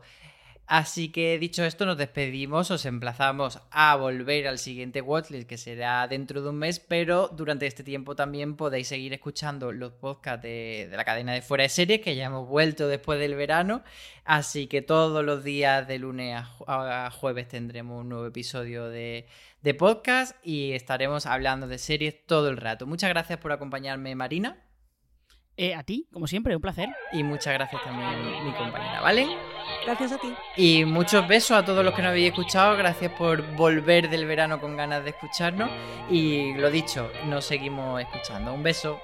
Así que dicho esto, nos despedimos, os emplazamos a volver al siguiente Watchlist que será dentro de un mes, pero durante este tiempo también podéis seguir escuchando los podcasts de, la cadena de Fuera de Series que ya hemos vuelto después del verano, así que todos los días de lunes a, jueves tendremos un nuevo episodio de, de podcast y estaremos hablando de series todo el rato. Muchas gracias por acompañarme, Marina. Eh, a ti, como siempre, un placer. Y muchas gracias también mi compañera, ¿vale? Gracias a ti. Y muchos besos a todos los que nos habéis escuchado. Gracias por volver del verano con ganas de escucharnos. Y lo dicho, nos seguimos escuchando. Un beso.